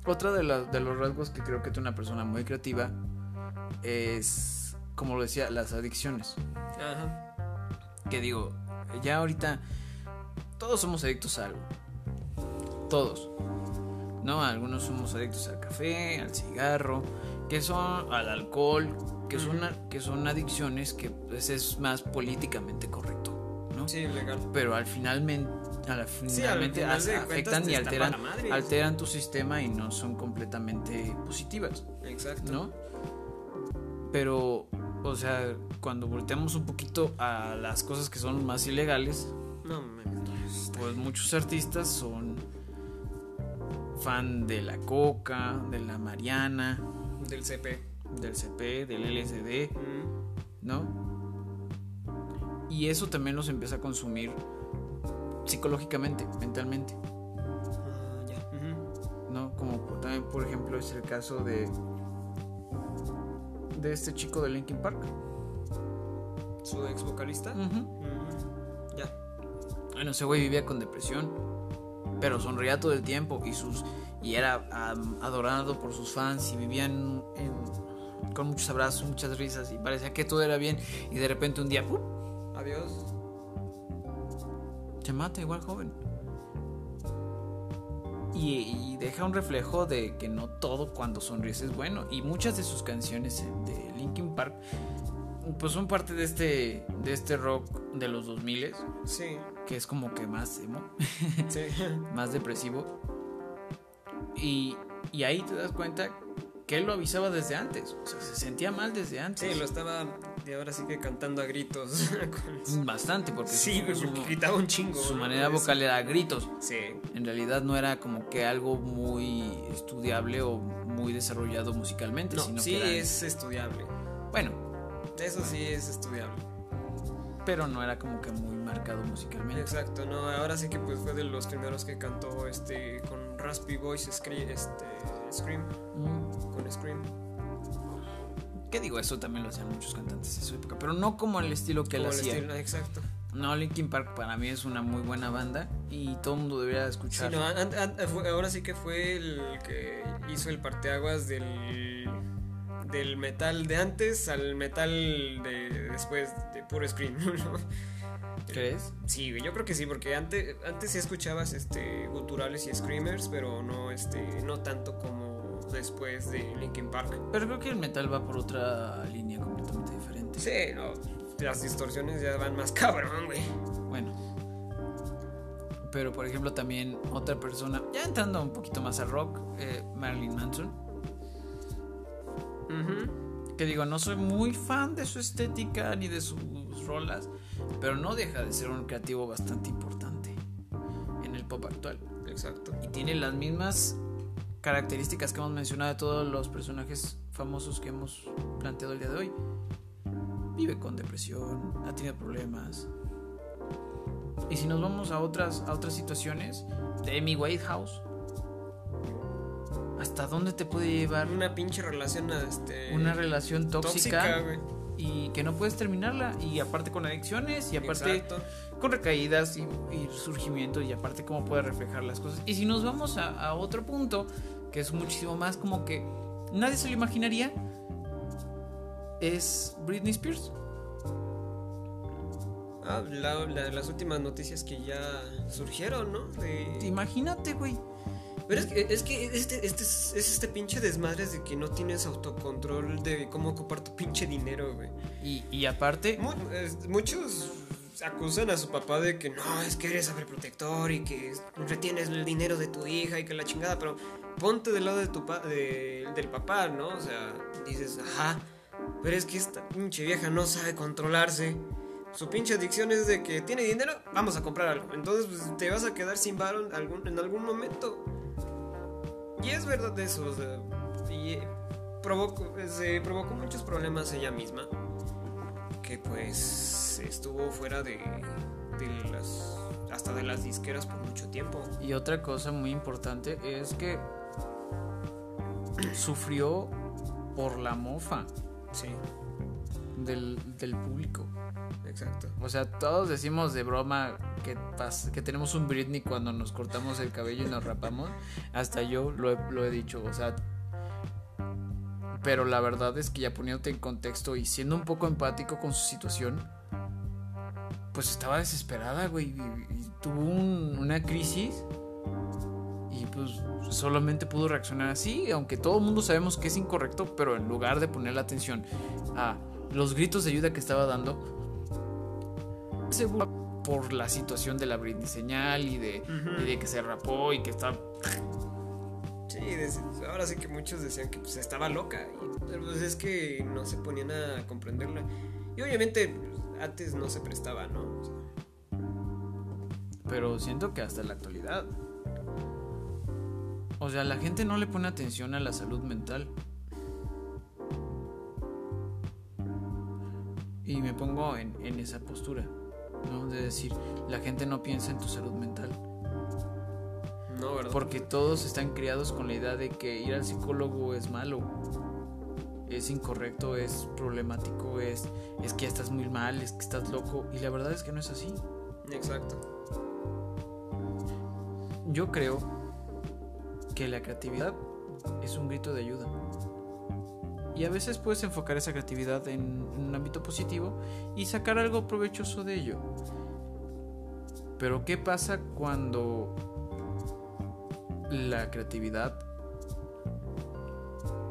Otra de, los rasgos que creo que tiene una persona muy creativa es, como lo decía, las adicciones. Ajá. Que digo, ya ahorita todos somos adictos a algo. Todos. ¿No? Algunos somos adictos al café, al cigarro, que son al alcohol, que son, que son adicciones que pues, es más políticamente correcto, ¿no? Sí, legal. Pero al finalmente, al Sí, al finalmente final afectan y alteran, alteran tu sistema y no son completamente positivas. Exacto. ¿no? Pero, o sea, cuando volteamos un poquito a las cosas que son más ilegales, No pues muchos artistas son fan de la coca, de la mariana, Del CP. del CP, del LSD, Mm. ¿no? Y eso también los empieza a consumir psicológicamente, mentalmente, Ah. ¿no? Como por- también, por ejemplo, es el caso de de este chico de Linkin Park. Su ex vocalista. Ya. Bueno, ese güey vivía con depresión, pero sonreía todo el tiempo y sus y era adorado por sus fans y vivían en- con muchos abrazos, muchas risas y parecía que todo era bien y de repente un día ¡pum! Adiós. se mata igual joven. Y, y deja un reflejo de que no todo cuando sonríes es bueno. Y muchas de sus canciones de Linkin Park pues son parte de este, de este rock de los 2000 Sí. que es como que más emo, Sí. más depresivo. Y, y ahí te das cuenta que él lo avisaba desde antes. O sea, se sentía mal desde antes. Sí, lo estaba de ahora sí que cantando a gritos. Bastante, porque Sí, su, porque gritaba un chingo. su manera vocal era a gritos. Sí. En realidad no era como que algo muy estudiable o muy desarrollado musicalmente, No, sino sí que era- es estudiable. bueno, Eso sí es estudiable. pero no era como que muy marcado musicalmente. Exacto, no, ahora sí que pues fue de los primeros que cantó este con Raspy Voice Scream, este Scream, Mm. con Scream. ¿Qué digo? Eso también lo hacían muchos cantantes de su época, pero no como el estilo que él Como el hacía. estilo, exacto. No, Linkin Park para mí es una muy buena banda y todo el mundo debería Sí, escuchar. no, ahora sí que fue el que hizo el parteaguas del del metal de antes al metal de después de puro Scream, ¿no? ¿Crees? Sí, yo creo que sí, porque antes, antes sí escuchabas este guturales y screamers, pero no este no tanto como después de Linkin Park. Pero creo que el metal va por otra línea completamente diferente. Sí, no, las distorsiones ya van más cabrón, güey. Bueno. Pero por ejemplo también otra persona, ya entrando un poquito más al rock, eh, Marilyn Manson. Que digo, no soy muy fan de su estética ni de sus rolas, pero no deja de ser un creativo bastante importante en el pop actual. Exacto. Y tiene las mismas características que hemos mencionado de todos los personajes famosos que hemos planteado el día de hoy. Vive con depresión, ha tenido problemas. Y si nos vamos a otras, a otras situaciones, de Amy Whitehouse, ¿hasta dónde te puede llevar Una pinche relación este una relación tóxica, tóxica. Y que no puedes terminarla? Y aparte con adicciones, y aparte Exacto. con recaídas y, y surgimiento y aparte cómo puede reflejar las cosas. Y si nos vamos a, a otro punto, que es muchísimo más como que nadie se lo imaginaría, es Britney Spears. Ah, la- la- las últimas noticias que ya surgieron, ¿no? De- Imagínate, güey. Pero es que, es que este, este es, es este pinche desmadre de que no tienes autocontrol de cómo ocupar tu pinche dinero, güey. Y, y aparte, Mu- muchos acusan a su papá de que no, es que eres sobreprotector y que retienes el dinero de tu hija y que la chingada, pero ponte del lado de tu pa- de- del papá, ¿no? O sea, dices, ajá, pero es que esta pinche vieja no sabe controlarse. Su pinche adicción es de que tiene dinero, vamos a comprar algo. Entonces pues, te vas a quedar sin algún, en algún momento. Y es verdad eso, o sea, y eh, provocó, se provocó muchos problemas ella misma que pues estuvo fuera de, de las hasta de las disqueras por mucho tiempo. y otra cosa muy importante es que sufrió por la mofa Sí, del, del público. Exacto. O sea, todos decimos de broma que, que tenemos un Britney cuando nos cortamos el cabello y nos rapamos. Hasta yo lo he, lo he dicho, o sea. Pero la verdad es que ya poniéndote en contexto y siendo un poco empático con su situación, pues estaba desesperada, güey. Y, y tuvo un- una crisis y pues solamente pudo reaccionar así, aunque todo el mundo sabemos que es incorrecto, pero en lugar de poner la atención a los gritos de ayuda que estaba dando, se por la situación de la Britney señal y de, y de que se rapó y que está Sí, ahora sí que muchos decían que pues, estaba loca, y, pero pues es que no se ponían a comprenderla. Y obviamente pues, antes no se prestaba, ¿no? O sea, pero siento que hasta la actualidad. O sea la gente no le pone atención a la salud mental. Y me pongo en, en esa postura no de decir la gente no piensa en tu salud mental no, ¿verdad? Porque todos están criados con la idea de que ir al psicólogo es malo, es incorrecto, es problemático, es, es que ya estás muy mal, es que estás loco. Y la verdad es que no es así. Exacto. Yo creo que la creatividad es un grito de ayuda. Y a veces puedes enfocar esa creatividad en un ámbito positivo y sacar algo provechoso de ello. Pero ¿qué pasa cuando la creatividad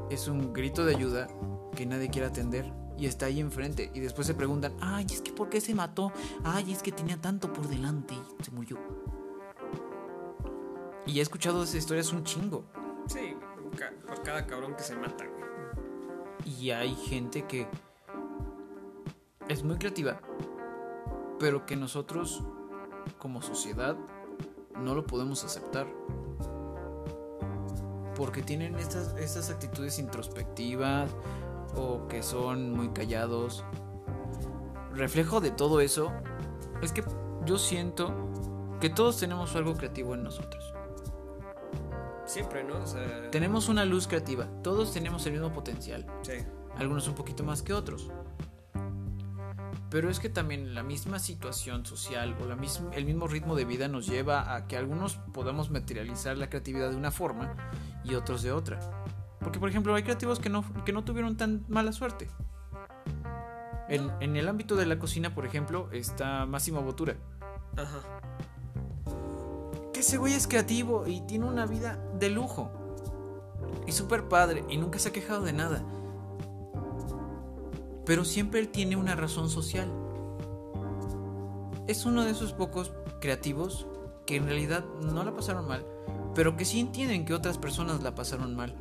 es un grito de ayuda que nadie quiere atender y está ahí enfrente y después se preguntan, ay, es que ¿por qué se mató? Ay, es que tenía tanto por delante y se murió. Y he escuchado esa historia, es un chingo. Sí, por cada cabrón que se mata. Y hay gente que es muy creativa, pero que nosotros como sociedad no lo podemos aceptar. Porque tienen estas, estas actitudes introspectivas o que son muy callados. Reflejo de todo eso es que yo siento que todos tenemos algo creativo en nosotros. Siempre, ¿no? O sea, Tenemos una luz creativa, todos tenemos el mismo potencial. sí. algunos un poquito más que otros. Pero es que también la misma situación social o la misma, el mismo ritmo de vida nos lleva a que algunos podamos materializar la creatividad de una forma y otros de otra. Porque, por ejemplo, hay creativos que no, que no tuvieron tan mala suerte. En, en el ámbito de la cocina, por ejemplo, está Máximo Botura. Ajá. Que ese güey es creativo y tiene una vida de lujo. Y súper padre y nunca se ha quejado de nada. Pero siempre él tiene una razón social. Es uno de esos pocos creativos que en realidad no la pasaron mal, pero que sí entienden que otras personas la pasaron mal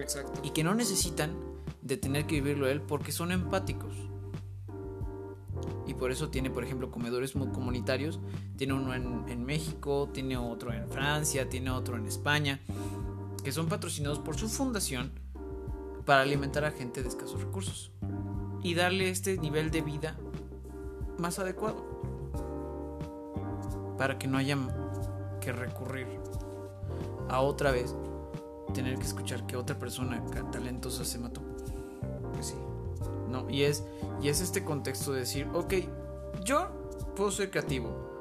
Exacto. y que no necesitan de tener que vivirlo él porque son empáticos. Y por eso tiene, por ejemplo, comedores mu- comunitarios. Tiene uno en, en México, tiene otro en Francia, tiene otro en España, que son patrocinados por su fundación para alimentar a gente de escasos recursos y darle este nivel de vida más adecuado para que no haya que recurrir a otra vez tener que escuchar que otra persona talentosa se mató. Pues. ¿No? Y es, y es este contexto de decir, ok, yo puedo ser creativo,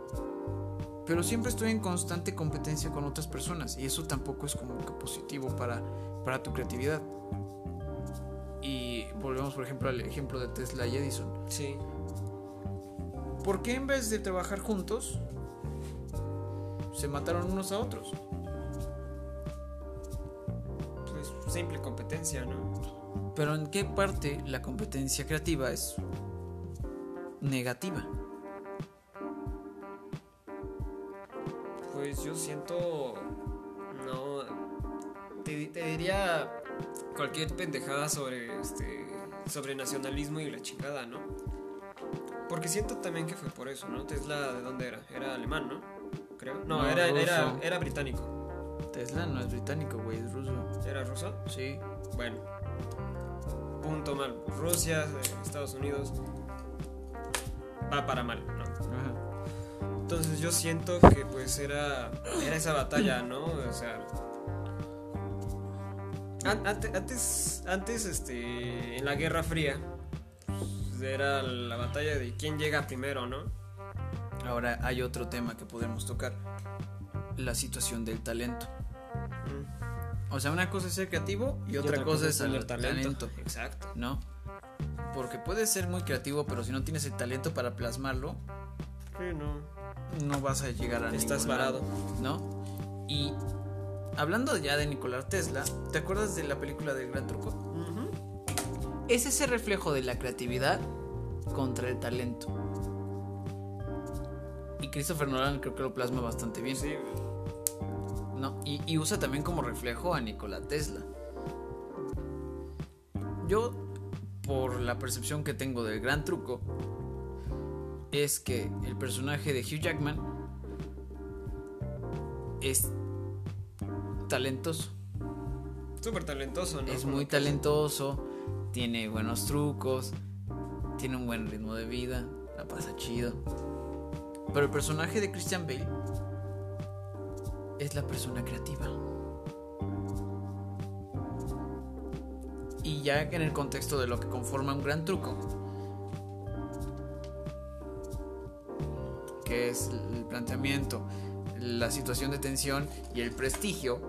pero siempre estoy en constante competencia con otras personas y eso tampoco es como que positivo para, para tu creatividad. Y volvemos, por ejemplo, al ejemplo de Tesla y Edison. Sí. ¿Por qué en vez de trabajar juntos se mataron unos a otros? Pues simple competencia, ¿no? Pero ¿en qué parte la competencia creativa es negativa? Pues yo siento. No. Te, te diría cualquier pendejada sobre este. sobre nacionalismo y la chingada, ¿no? Porque siento también que fue por eso, ¿no? Tesla, ¿de dónde era? Era alemán, ¿no? Creo. No, No, era, era, era británico. Tesla no es británico, güey, es ruso. ¿Era ruso? Sí. Bueno. Punto mal. Rusia, eh, Estados Unidos. Va para mal, ¿no? Ajá. Entonces yo siento que pues era, era esa batalla, ¿no? O sea... an- ante- Antes, antes, este, en la Guerra Fría, pues, era la batalla de quién llega primero, ¿no? Ahora hay otro tema que podemos tocar. La situación del talento. Mm. O sea, una cosa es ser creativo y, otra, cosa, es tener talento. Exacto. ¿No? Porque puedes ser muy creativo, pero si no tienes el talento para plasmarlo, Sí, no. no vas a llegar a Estás ningún lado, varado. ¿No? Y hablando ya de Nikola Tesla, ¿te acuerdas de la película del Gran Truco? Es ese reflejo de la creatividad contra el talento. Y Christopher Nolan creo que lo plasma bastante bien. Sí, ¿no? Y, y usa también como reflejo a Nikola Tesla. Yo, por la percepción que tengo del gran truco, es que el personaje de Hugh Jackman es talentoso. súper talentoso, ¿no? Es muy talentoso, tiene buenos trucos, tiene un buen ritmo de vida, la pasa chido. Pero el personaje de Christian Bale es la persona creativa. Y ya en el contexto de lo que conforma un gran truco, que es el planteamiento, la situación de tensión y el prestigio,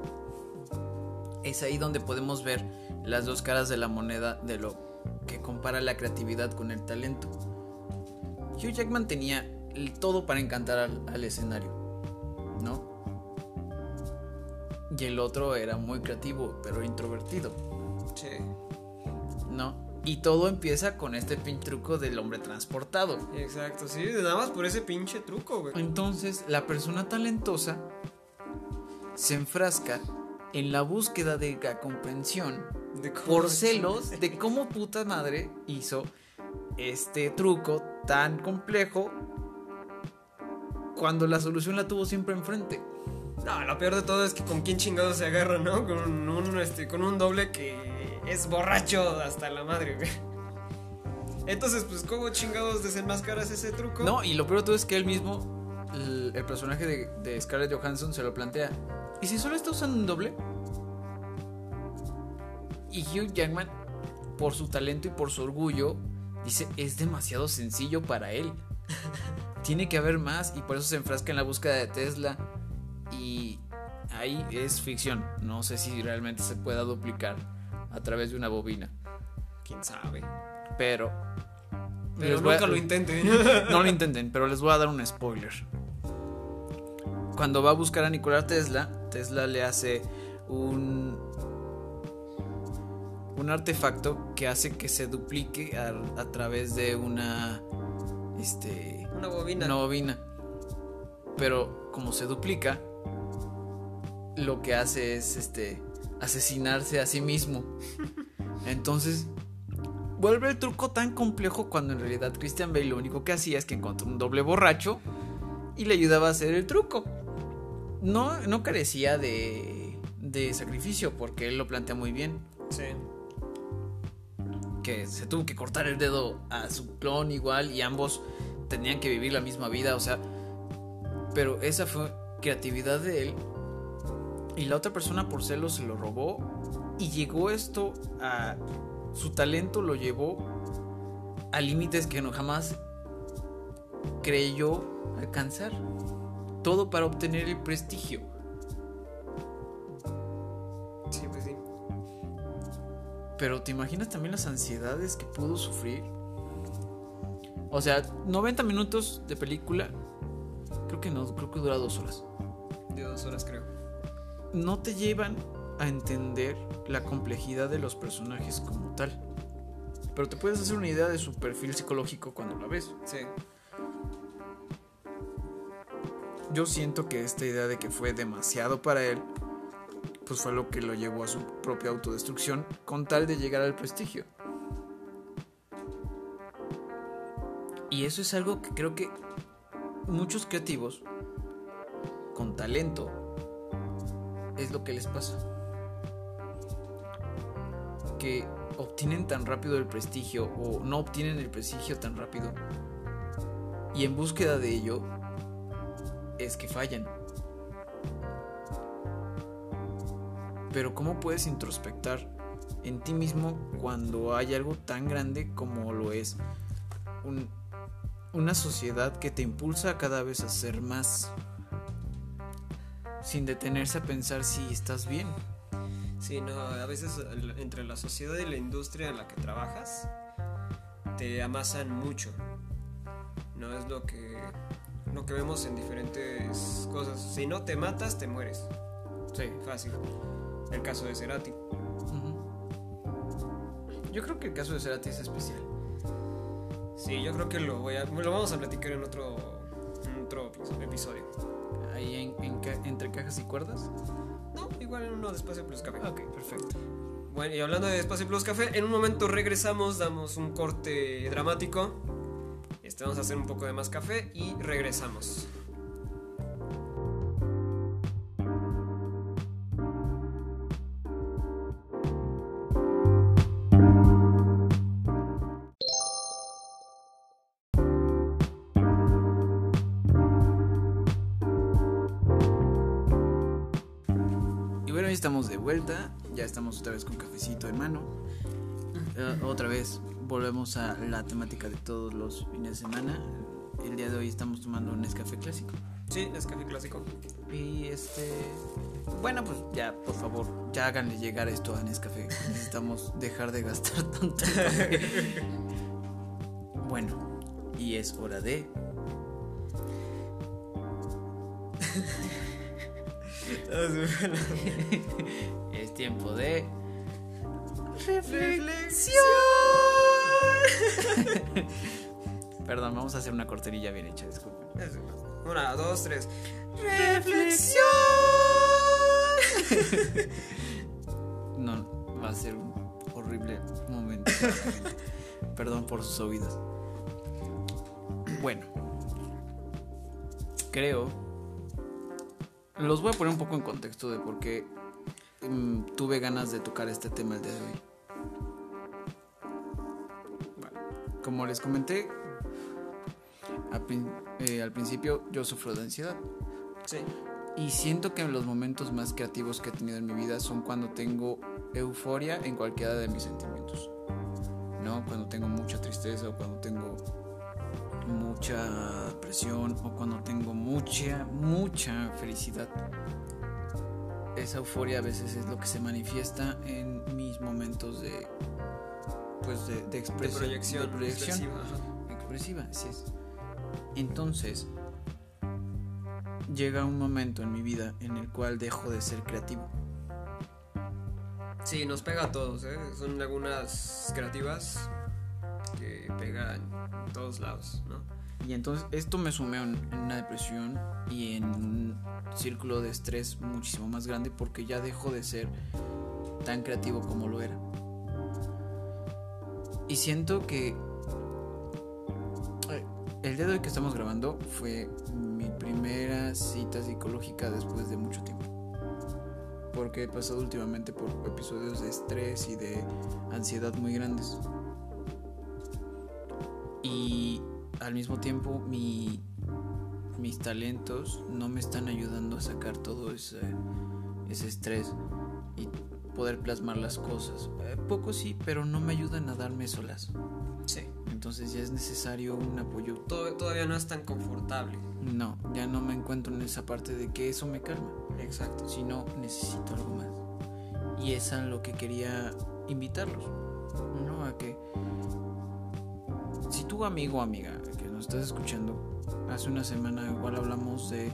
es ahí donde podemos ver las dos caras de la moneda de lo que compara la creatividad con el talento. Hugh Jackman tenía el todo para encantar al, al escenario, ¿no? Y el otro era muy creativo, pero introvertido, Sí. ¿no? Y todo empieza con este pin truco del hombre transportado. Exacto, sí, nada más por ese pinche truco, güey. Entonces, la persona talentosa se enfrasca en la búsqueda de la comprensión De por celos de cómo puta madre hizo este truco tan complejo cuando la solución la tuvo siempre enfrente. No, lo peor de todo es que con quién chingado se agarra, ¿no? Con un, este, con un doble que es borracho hasta la madre. Entonces, pues, ¿cómo chingados desenmascaras ese truco? No, y lo peor de todo es que él mismo, el, personaje de Scarlett Johansson, se lo plantea. ¿Y si solo está usando un doble? Y Hugh Jackman, por su talento y por su orgullo, dice, es demasiado sencillo para él. Tiene que haber más y por eso se enfrasca en la búsqueda de Tesla. Y ahí es ficción. No sé si realmente se pueda duplicar a través de una bobina. ¿Quién sabe? Pero... Pero voy a- nunca lo intenten. no lo intenten, pero les voy a dar un spoiler. Cuando va a buscar a Nikola Tesla, Tesla le hace un un artefacto que hace que se duplique a, a través de una este Una bobina. una bobina. Pero como se duplica, lo que hace es este asesinarse a sí mismo. Entonces, vuelve el truco tan complejo cuando en realidad Christian Bale lo único que hacía es que encontró un doble borracho y le ayudaba a hacer el truco. No, no carecía de, de sacrificio porque él lo plantea muy bien. Sí. Que se tuvo que cortar el dedo a su clon igual y ambos tenían que vivir la misma vida, o sea, pero esa fue creatividad de él y la otra persona por celos se lo robó y llegó esto a su talento lo llevó a límites que no jamás creyó alcanzar. Todo para obtener el prestigio. Sí, pues sí. Pero ¿te imaginas también las ansiedades que pudo sufrir? O sea, 90 minutos de película. Creo que no, creo que dura dos horas. De dos horas, creo. No te llevan a entender la complejidad de los personajes como tal. Pero te puedes hacer una idea de su perfil psicológico cuando la ves. Sí. Yo siento que esta idea de que fue demasiado para él, pues fue lo que lo llevó a su propia autodestrucción con tal de llegar al prestigio. Y eso es algo que creo que muchos creativos con talento es lo que les pasa. Que obtienen tan rápido el prestigio o no obtienen el prestigio tan rápido y en búsqueda de ello es que fallan. Pero ¿cómo puedes introspectar en ti mismo cuando hay algo tan grande como lo es un- una sociedad que te impulsa cada vez a ser más sin detenerse a pensar si estás bien? Sí, no, a veces entre la sociedad y la industria en la que trabajas te amasan mucho. No es lo que lo que vemos en diferentes cosas. Si no te matas, te mueres. Sí. Fácil. El caso de Cerati. Yo creo que el caso de Cerati es especial. Sí, yo creo que lo voy a lo vamos a platicar en otro en otro episodio. Ahí en, en ca- entre cajas y cuerdas. No, igual en uno de Espacio Plus Café. Ok, perfecto. Bueno, y hablando de Espacio Plus Café, en un momento regresamos, damos un corte dramático. Este, vamos a hacer un poco de más café y regresamos. Vuelta. Ya estamos otra vez con cafecito en mano. Eh, otra vez volvemos a la temática de todos los fines de semana. El día de hoy estamos tomando un Nescafé clásico. Sí, es café clásico. Y este. Bueno, pues ya, por favor, ya háganle llegar esto a Nescafé. Necesitamos dejar de gastar tanto. Bueno, y es hora de. Es tiempo de. Reflexión. Perdón, vamos a hacer una corterilla bien hecha, disculpen. Una, dos, tres. Reflexión. no, va a ser un horrible momento. Perdón por sus oídos. Bueno, creo. Los voy a poner un poco en contexto de por qué mm, tuve ganas de tocar este tema el día de hoy. Bueno, como les comenté, al, eh, al principio yo sufro de ansiedad. Sí. Y siento que los momentos más creativos que he tenido en mi vida son cuando tengo euforia en cualquiera de mis sentimientos. ¿No? Cuando tengo mucha tristeza o cuando tengo mucha presión o cuando tengo mucha, mucha felicidad. Esa euforia a veces es lo que se manifiesta en mis momentos de pues de, de De expresión, proyección. de proyección expresiva, así es. Entonces, llega un momento en mi vida en el cual dejo de ser creativo. Sí, nos pega a todos, ¿eh? Son algunas creativas que pegan en todos lados, ¿no? Y entonces esto me sumió en una depresión y en un círculo de estrés muchísimo más grande porque ya dejo de ser tan creativo como lo era. Y siento que eh, el día de hoy que estamos grabando fue mi primera cita psicológica después de mucho tiempo. Porque he pasado últimamente por episodios de estrés y de ansiedad muy grandes. Y al mismo tiempo mi, mis talentos no me están ayudando a sacar todo ese, ese estrés y poder plasmar las cosas. Eh, poco sí, pero no me ayudan a darme solas. Sí. Entonces ya es necesario un apoyo. Todo- todavía no es tan confortable. No, ya no me encuentro en esa parte de que eso me calma, Exacto. sino necesito algo más. Y es a lo que quería invitarlos, ¿no? A que tu amigo o amiga que nos estás escuchando, hace una semana igual hablamos de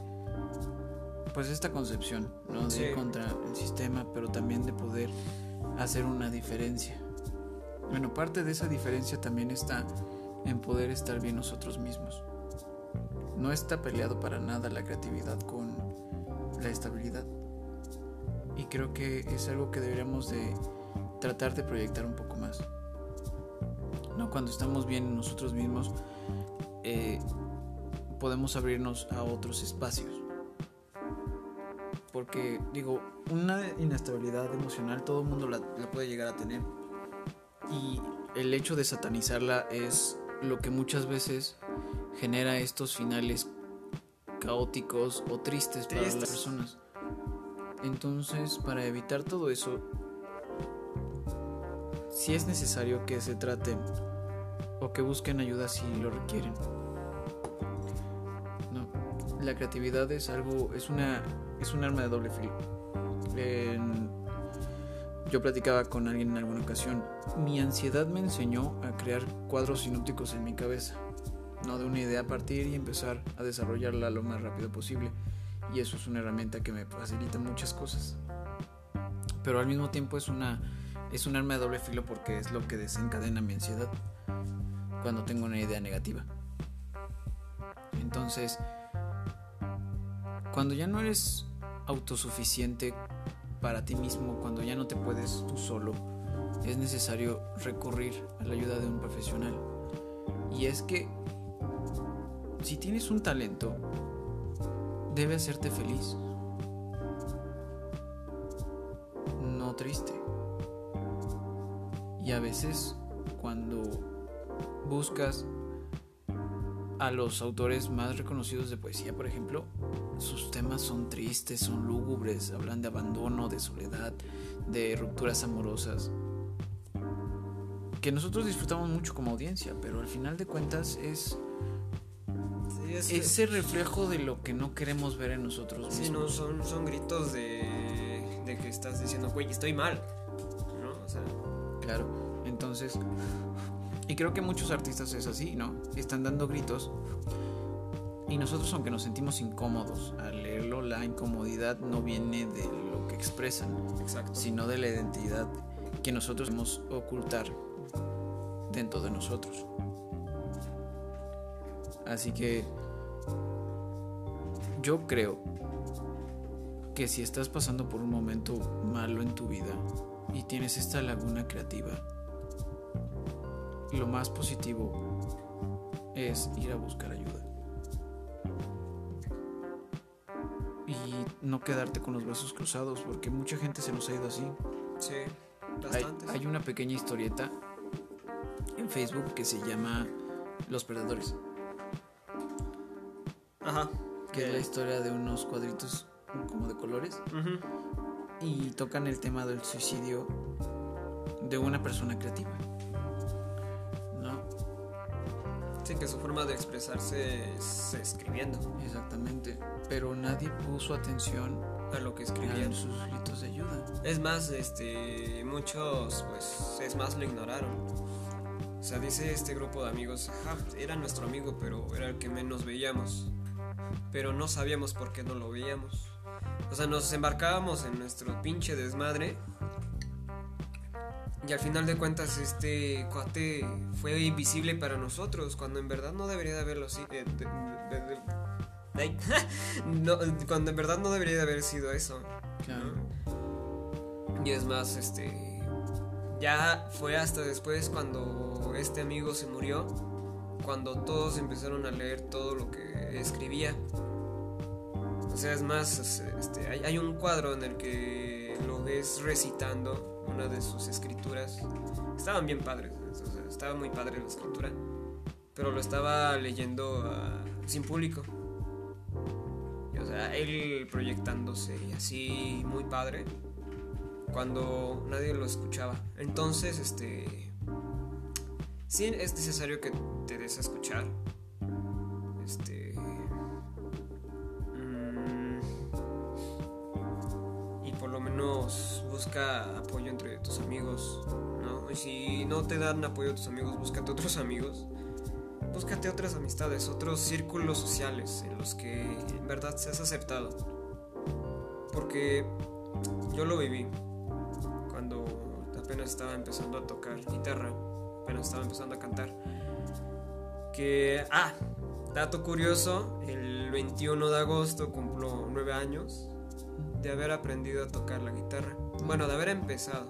pues esta concepción, ¿no? De Sí. ir contra el sistema, pero también de poder hacer una diferencia. Bueno, parte de esa diferencia también está en poder estar bien nosotros mismos. No está peleado para nada la creatividad con la estabilidad. Y creo que es algo que deberíamos de tratar de proyectar un poco más. No, cuando estamos bien en nosotros mismos, eh, podemos abrirnos a otros espacios. Porque, digo, una inestabilidad emocional todo el mundo la, la puede llegar a tener. Y el hecho de satanizarla es lo que muchas veces genera estos finales caóticos o tristes para las Tristes. personas. Entonces, para evitar todo eso, si es necesario que se traten o que busquen ayuda si lo requieren. No, la creatividad es algo, es una, es un arma de doble filo. Yo platicaba con alguien en alguna ocasión. Mi ansiedad me enseñó a crear cuadros sinópticos en mi cabeza. No de una idea a partir y empezar a desarrollarla lo más rápido posible. Y eso es una herramienta que me facilita muchas cosas. Pero al mismo tiempo es una es un arma de doble filo porque es lo que desencadena mi ansiedad cuando tengo una idea negativa. Entonces, cuando ya no eres autosuficiente para ti mismo, cuando ya no te puedes tú solo, es necesario recurrir a la ayuda de un profesional. Y es que si tienes un talento, debe hacerte feliz, no triste. Y a veces cuando buscas a los autores más reconocidos de poesía, por ejemplo, sus temas son tristes, son lúgubres, hablan de abandono, de soledad, de rupturas amorosas, que nosotros disfrutamos mucho como audiencia, pero al final de cuentas es Sí, es- ese reflejo de lo que no queremos ver en nosotros mismos. Sí, no, son, son gritos de, de que estás diciendo, güey, estoy mal. ¿No? O sea, Claro, entonces, y creo que muchos artistas es así, ¿no? Están dando gritos y nosotros aunque nos sentimos incómodos al leerlo, la incomodidad no viene de lo que expresan, exacto. sino de la identidad que nosotros debemos ocultar dentro de nosotros. Así que yo creo que si estás pasando por un momento malo en tu vida y tienes esta laguna creativa, lo más positivo es ir a buscar ayuda. Y no quedarte con los brazos cruzados, porque mucha gente se nos ha ido así. Sí, Hay, hay una pequeña historieta en Facebook que se llama Los Perdedores, Ajá. que es la historia de unos cuadritos como de colores Ujú. Y tocan el tema del suicidio de una persona creativa. ¿No? Sí, que su forma de expresarse es escribiendo Exactamente. Pero nadie puso atención a lo que escribían. sus gritos de ayuda. Es más, este, muchos, pues, es más, lo ignoraron. O sea, dice este grupo de amigos, "Ajá, era nuestro amigo, pero era el que menos veíamos. Pero no sabíamos por qué no lo veíamos. O sea, nos embarcábamos en nuestro pinche desmadre. Y al final de cuentas, este cuate fue invisible para nosotros, cuando en verdad no debería de haberlo así. eh, de- de- de- ay, no, cuando en verdad no debería de haber sido eso. Claro. ¿no? Y es más, este. Ya fue hasta después cuando este amigo se murió. Cuando todos empezaron a leer todo lo que escribía. O sea, es más, es- este, hay, un cuadro en el que lo ves recitando una de sus escrituras. Estaban bien padres, estaba muy padre la escritura. Pero lo estaba leyendo ah, sin público. Y, o sea, él proyectándose y así muy padre cuando nadie lo escuchaba. Entonces, este sí es necesario que te des a escuchar. Este por lo menos busca apoyo entre tus amigos, ¿no? Y si no te dan apoyo tus amigos, búscate otros amigos. Búscate otras amistades, otros círculos sociales en los que en verdad seas aceptado. Porque yo lo viví cuando apenas estaba empezando a tocar guitarra, apenas estaba empezando a cantar. Que, ah, dato curioso, el 21 de agosto cumplo nueve años de haber aprendido a tocar la guitarra. Bueno, de haber empezado.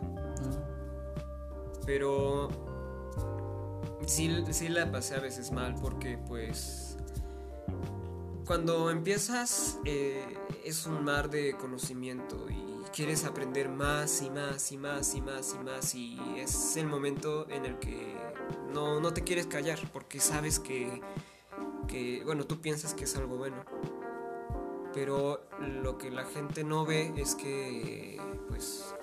Pero sí, sí la pasé a veces mal porque pues cuando empiezas eh, es un mar de conocimiento y quieres aprender más y más y más y más y más y es el momento en el que no, no te quieres callar porque sabes que, que, bueno, tú piensas que es algo bueno. Pero lo que la gente no ve es que pues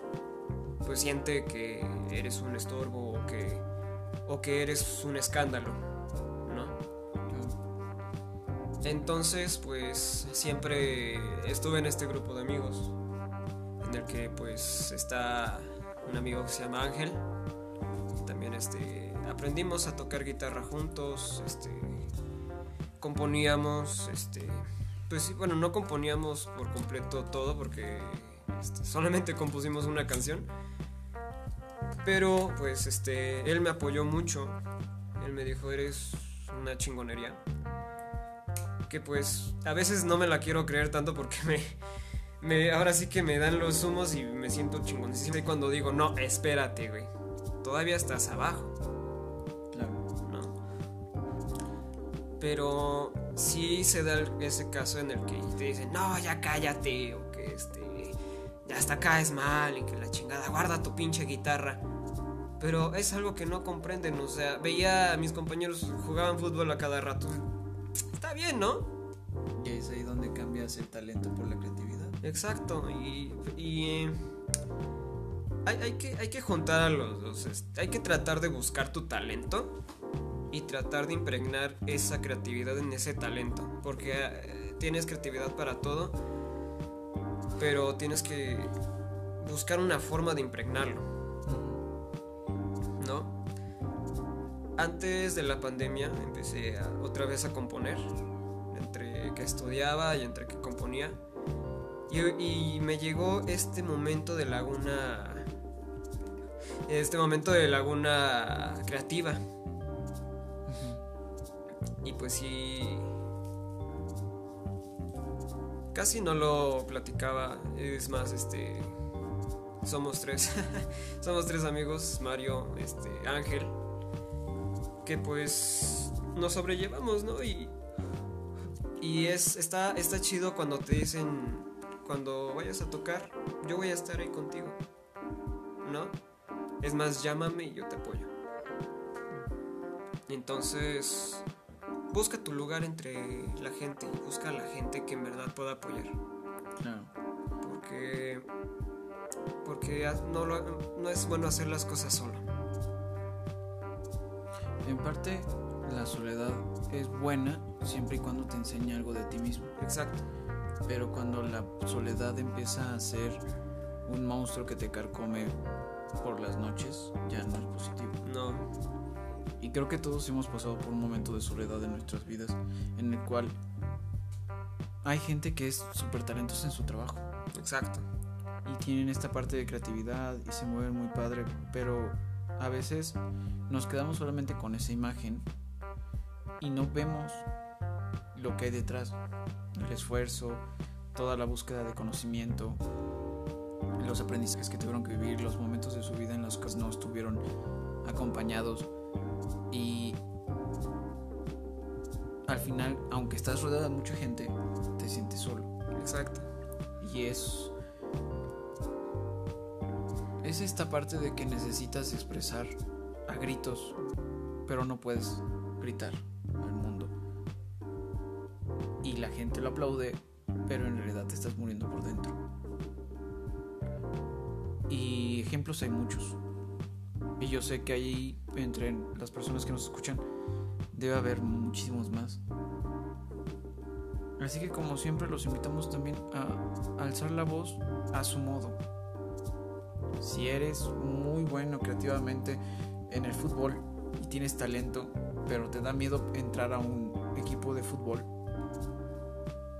pues siente que eres un estorbo o que o que eres un escándalo, ¿no? Entonces, pues siempre estuve en este grupo de amigos en el que pues está un amigo que se llama Ángel. También este aprendimos a tocar guitarra juntos, este componíamos, este pues sí, bueno, no componíamos por completo todo porque este, solamente compusimos una canción. Pero pues este él me apoyó mucho. Él me dijo, "Eres una chingonería." que pues a veces no me la quiero creer tanto porque me, me ahora sí que me dan los humos y me siento chingoncísimo. Y cuando digo, no, espérate, güey, todavía estás abajo, Claro. ¿no? Pero sí se da ese caso en el que te dicen, no, ya cállate, o que este, ya hasta caes mal, y que la chingada, guarda tu pinche guitarra. Pero es algo que no comprenden, o sea, veía a mis compañeros jugaban fútbol a cada rato. Está bien, ¿no? Y es ahí donde cambias el talento por la creatividad. Exacto, y, y, hay, hay que, hay que juntar a los dos, este, hay que tratar de buscar tu talento y tratar de impregnar esa creatividad en ese talento, porque eh, tienes creatividad para todo, pero tienes que buscar una forma de impregnarlo, ¿no? Antes de la pandemia empecé otra vez a componer, entre que estudiaba y entre que componía. Y me llegó este momento de laguna. Este momento de laguna creativa. Y pues sí. Casi no lo platicaba. Es más, este. Somos tres. somos tres amigos, Mario, este, Ángel. Que pues nos sobrellevamos, ¿no? Y. Y es. está, está chido cuando te dicen. Cuando vayas a tocar, yo voy a estar ahí contigo. ¿No? Es más, llámame y yo te apoyo. Entonces, busca tu lugar entre la gente y busca a la gente que en verdad pueda apoyar. Claro. Porque, porque no, lo- no es bueno hacer las cosas solo. En parte, la soledad es buena siempre y cuando te enseña algo de ti mismo. Exacto. Pero cuando la soledad empieza a ser un monstruo que te carcome por las noches, ya no es positivo. No, Y creo que todos hemos pasado por un momento de soledad en nuestras vidas en el cual hay gente que es súper talentosa en su trabajo. Exacto. y tienen esta parte de creatividad y se mueven muy padre, pero a veces nos quedamos solamente con esa imagen y no vemos lo que hay detrás, el esfuerzo, toda la búsqueda de conocimiento, los aprendizajes que tuvieron que vivir, los momentos de su vida en los que no estuvieron acompañados y al final, aunque estás rodeado de mucha gente, te sientes solo. Exacto. Y es. Es esta parte de que necesitas expresar a gritos, pero no puedes gritar al mundo. Y la gente lo aplaude, pero en realidad te estás muriendo por dentro. Y ejemplos hay muchos. Y yo sé que ahí, entre las personas que nos escuchan, debe haber muchísimos más. Así que como siempre los invitamos también a alzar la voz a su modo. Si eres muy bueno creativamente en el fútbol y tienes talento, pero te da miedo entrar a un equipo de fútbol,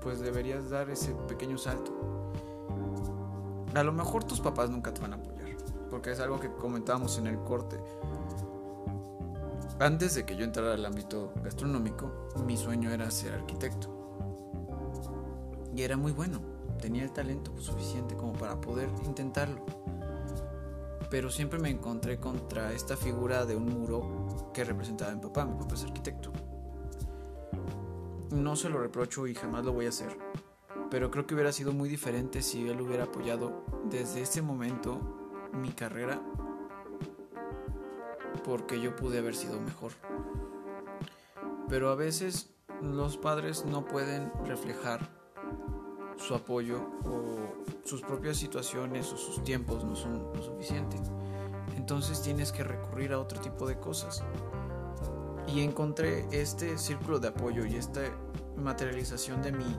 pues deberías dar ese pequeño salto. A lo mejor tus papás nunca te van a apoyar, porque es algo que comentábamos en el corte. Antes de que yo entrara al ámbito gastronómico, mi sueño era ser arquitecto. Y era muy bueno, tenía el talento suficiente como para poder intentarlo. Pero siempre me encontré contra esta figura de un muro que representaba a mi papá, mi papá es arquitecto. No se lo reprocho y jamás lo voy a hacer. Pero creo que hubiera sido muy diferente si él hubiera apoyado desde ese momento mi carrera porque yo pude haber sido mejor. Pero a veces los padres no pueden reflejar su apoyo o sus propias situaciones o sus tiempos no son lo suficiente. Entonces tienes que recurrir a otro tipo de cosas. Y encontré este círculo de apoyo y esta materialización de mi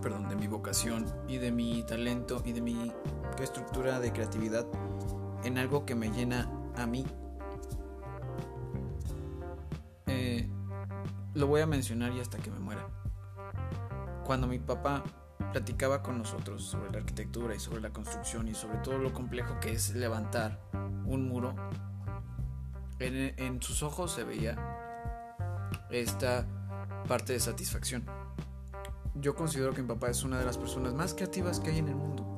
perdón, de mi vocación y de mi talento y de mi estructura de creatividad en algo que me llena a mí. Eh, lo voy a mencionar y hasta que me muera. Cuando mi papá platicaba con nosotros sobre la arquitectura y sobre la construcción y sobre todo lo complejo que es levantar un muro, en sus ojos se veía esta parte de satisfacción. Yo considero que mi papá es una de las personas más creativas que hay en el mundo.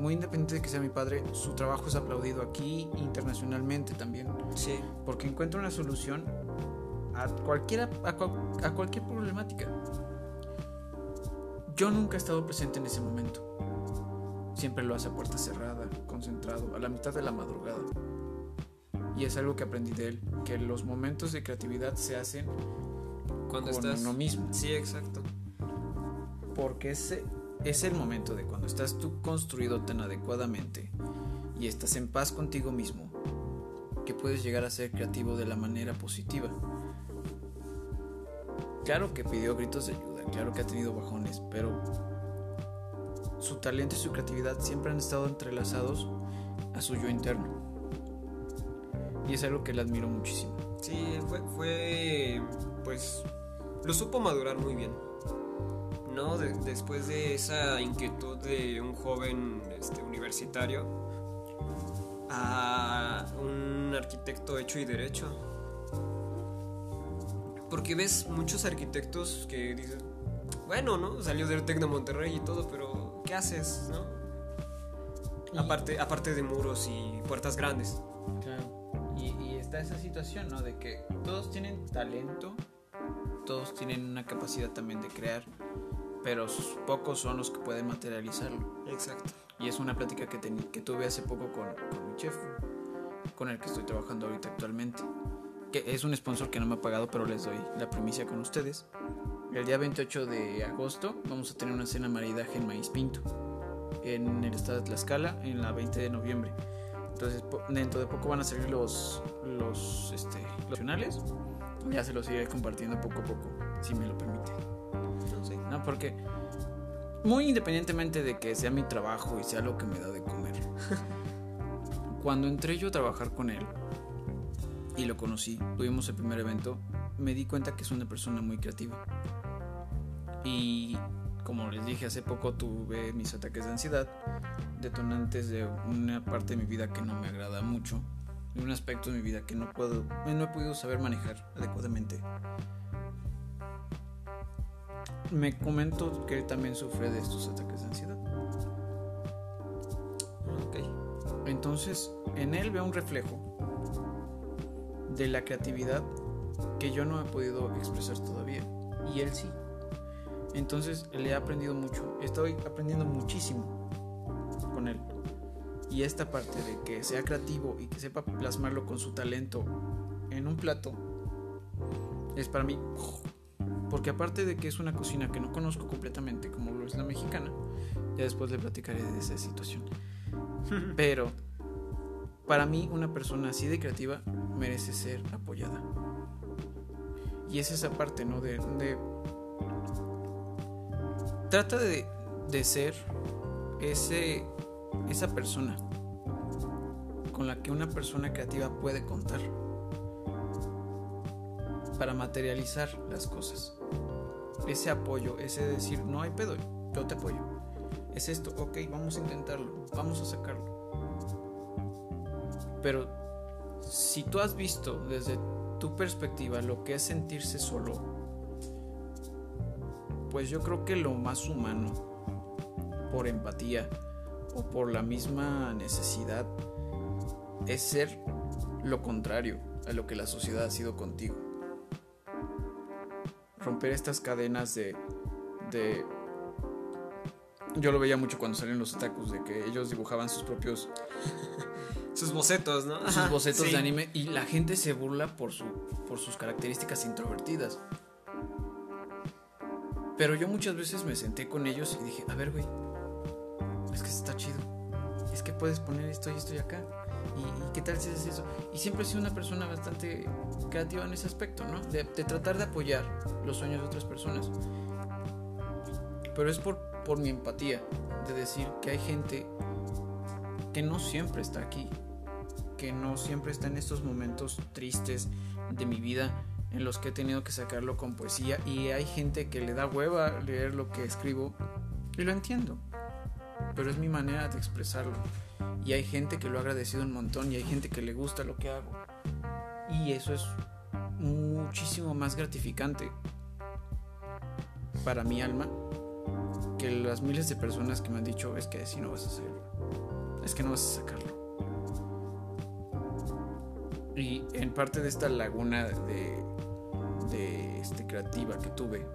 Muy independiente de que sea mi padre, su trabajo es aplaudido aquí internacionalmente también Sí. porque encuentra una solución a, cualquiera, a, cual- a cualquier problemática. Yo nunca he estado presente en ese momento. Siempre lo hace a puerta cerrada, concentrado, a la mitad de la madrugada. Y es algo que aprendí de él, que los momentos de creatividad se hacen Cuando con estás. uno mismo. Sí, exacto. Porque ese es el momento de cuando estás tú construido tan adecuadamente y estás en paz contigo mismo, que puedes llegar a ser creativo de la manera positiva. Claro que pidió gritos de ayuda, claro que ha tenido bajones, pero su talento y su creatividad siempre han estado entrelazados a su yo interno. Y es algo que le admiro muchísimo. Sí, fue, fue. Pues. Lo supo madurar muy bien. ¿No? De- después de esa inquietud de un joven este, universitario a un arquitecto hecho y derecho. Porque ves muchos arquitectos que dicen, bueno, ¿no? Salió del Tecno Monterrey y todo, pero ¿qué haces, no? Y- Aparte, aparte de muros y puertas grandes. Claro. Y, y está esa situación, ¿no? De que todos tienen talento, todos tienen una capacidad también de crear, pero pocos son los que pueden materializarlo. Exacto. Y es una plática que, teni- que tuve hace poco con, con mi chef, con el que estoy trabajando ahorita actualmente. Que es un sponsor que no me ha pagado, pero les doy la primicia con ustedes. El día 28 de agosto vamos a tener una cena maridaje en Maíz Pinto, en el estado de Tlaxcala, en la 20 de noviembre. Entonces, dentro de poco van a salir los, los, este, los nacionales. Ya se los iré compartiendo poco a poco, si me lo permite. No. Porque muy independientemente de que sea mi trabajo y sea lo que me da de comer, cuando entré yo a trabajar con él y lo conocí, tuvimos el primer evento, me di cuenta que es una persona muy creativa. Y como les dije hace poco, tuve mis ataques de ansiedad, detonantes de una parte de mi vida que no me agrada mucho, y un aspecto de mi vida que no puedo, no he podido saber manejar adecuadamente me comentó que él también sufre de estos ataques de ansiedad. Ok. Entonces, en él veo un reflejo de la creatividad que yo no he podido expresar todavía. Y él sí. Entonces, le he aprendido mucho. Estoy aprendiendo muchísimo con él. Y esta parte de que sea creativo y que sepa plasmarlo con su talento en un plato es para mí porque aparte de que es una cocina que no conozco completamente como lo es la mexicana, ya después le platicaré de esa situación. Pero para mí una persona así de creativa merece ser apoyada. Y es esa parte, ¿no? De... de- trata de, de ser ese, esa persona con la que una persona creativa puede contar para materializar las cosas. Ese apoyo, ese decir, no hay pedo, yo te apoyo. Es esto, ok, vamos a intentarlo, vamos a sacarlo. Pero si tú has visto desde tu perspectiva lo que es sentirse solo, pues yo creo que lo más humano, por empatía o por la misma necesidad, es ser lo contrario a lo que la sociedad ha sido contigo romper estas cadenas de, de... Yo lo veía mucho cuando salían los otakus, de que ellos dibujaban sus propios Sus bocetos, ¿no? sus bocetos sí. de anime y la gente se burla por, su, por sus características introvertidas. Pero yo muchas veces me senté con ellos y dije, a ver, güey, es que está chido. Es que puedes poner esto y esto y acá. ¿Y, qué tal si haces eso? Y siempre he sido una persona bastante creativa en ese aspecto, ¿no? De, de tratar de apoyar los sueños de otras personas. Pero es por, por mi empatía, de decir que hay gente que no siempre está aquí, que no siempre está en estos momentos tristes de mi vida en los que he tenido que sacarlo con poesía y hay gente que le da hueva leer lo que escribo y lo entiendo, pero es mi manera de expresarlo y hay gente que lo ha agradecido un montón y hay gente que le gusta lo que hago y eso es muchísimo más gratificante para mi alma que las miles de personas que me han dicho es que así no vas a hacerlo es que no vas a sacarlo. Y en parte de esta laguna de, de este, creativa que tuve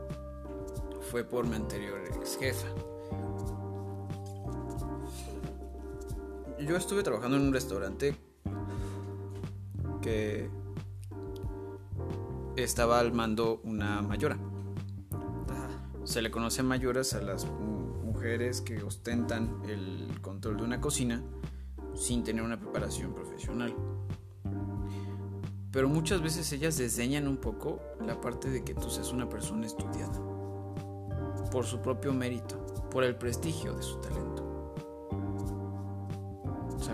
fue por mi anterior ex jefa. Yo estuve trabajando en un restaurante que estaba al mando una mayora. Se le conoce mayoras a las mu- mujeres que ostentan el control de una cocina sin tener una preparación profesional. Pero muchas veces ellas desdeñan un poco la parte de que tú seas una persona estudiada. Por su propio mérito, por el prestigio de su talento.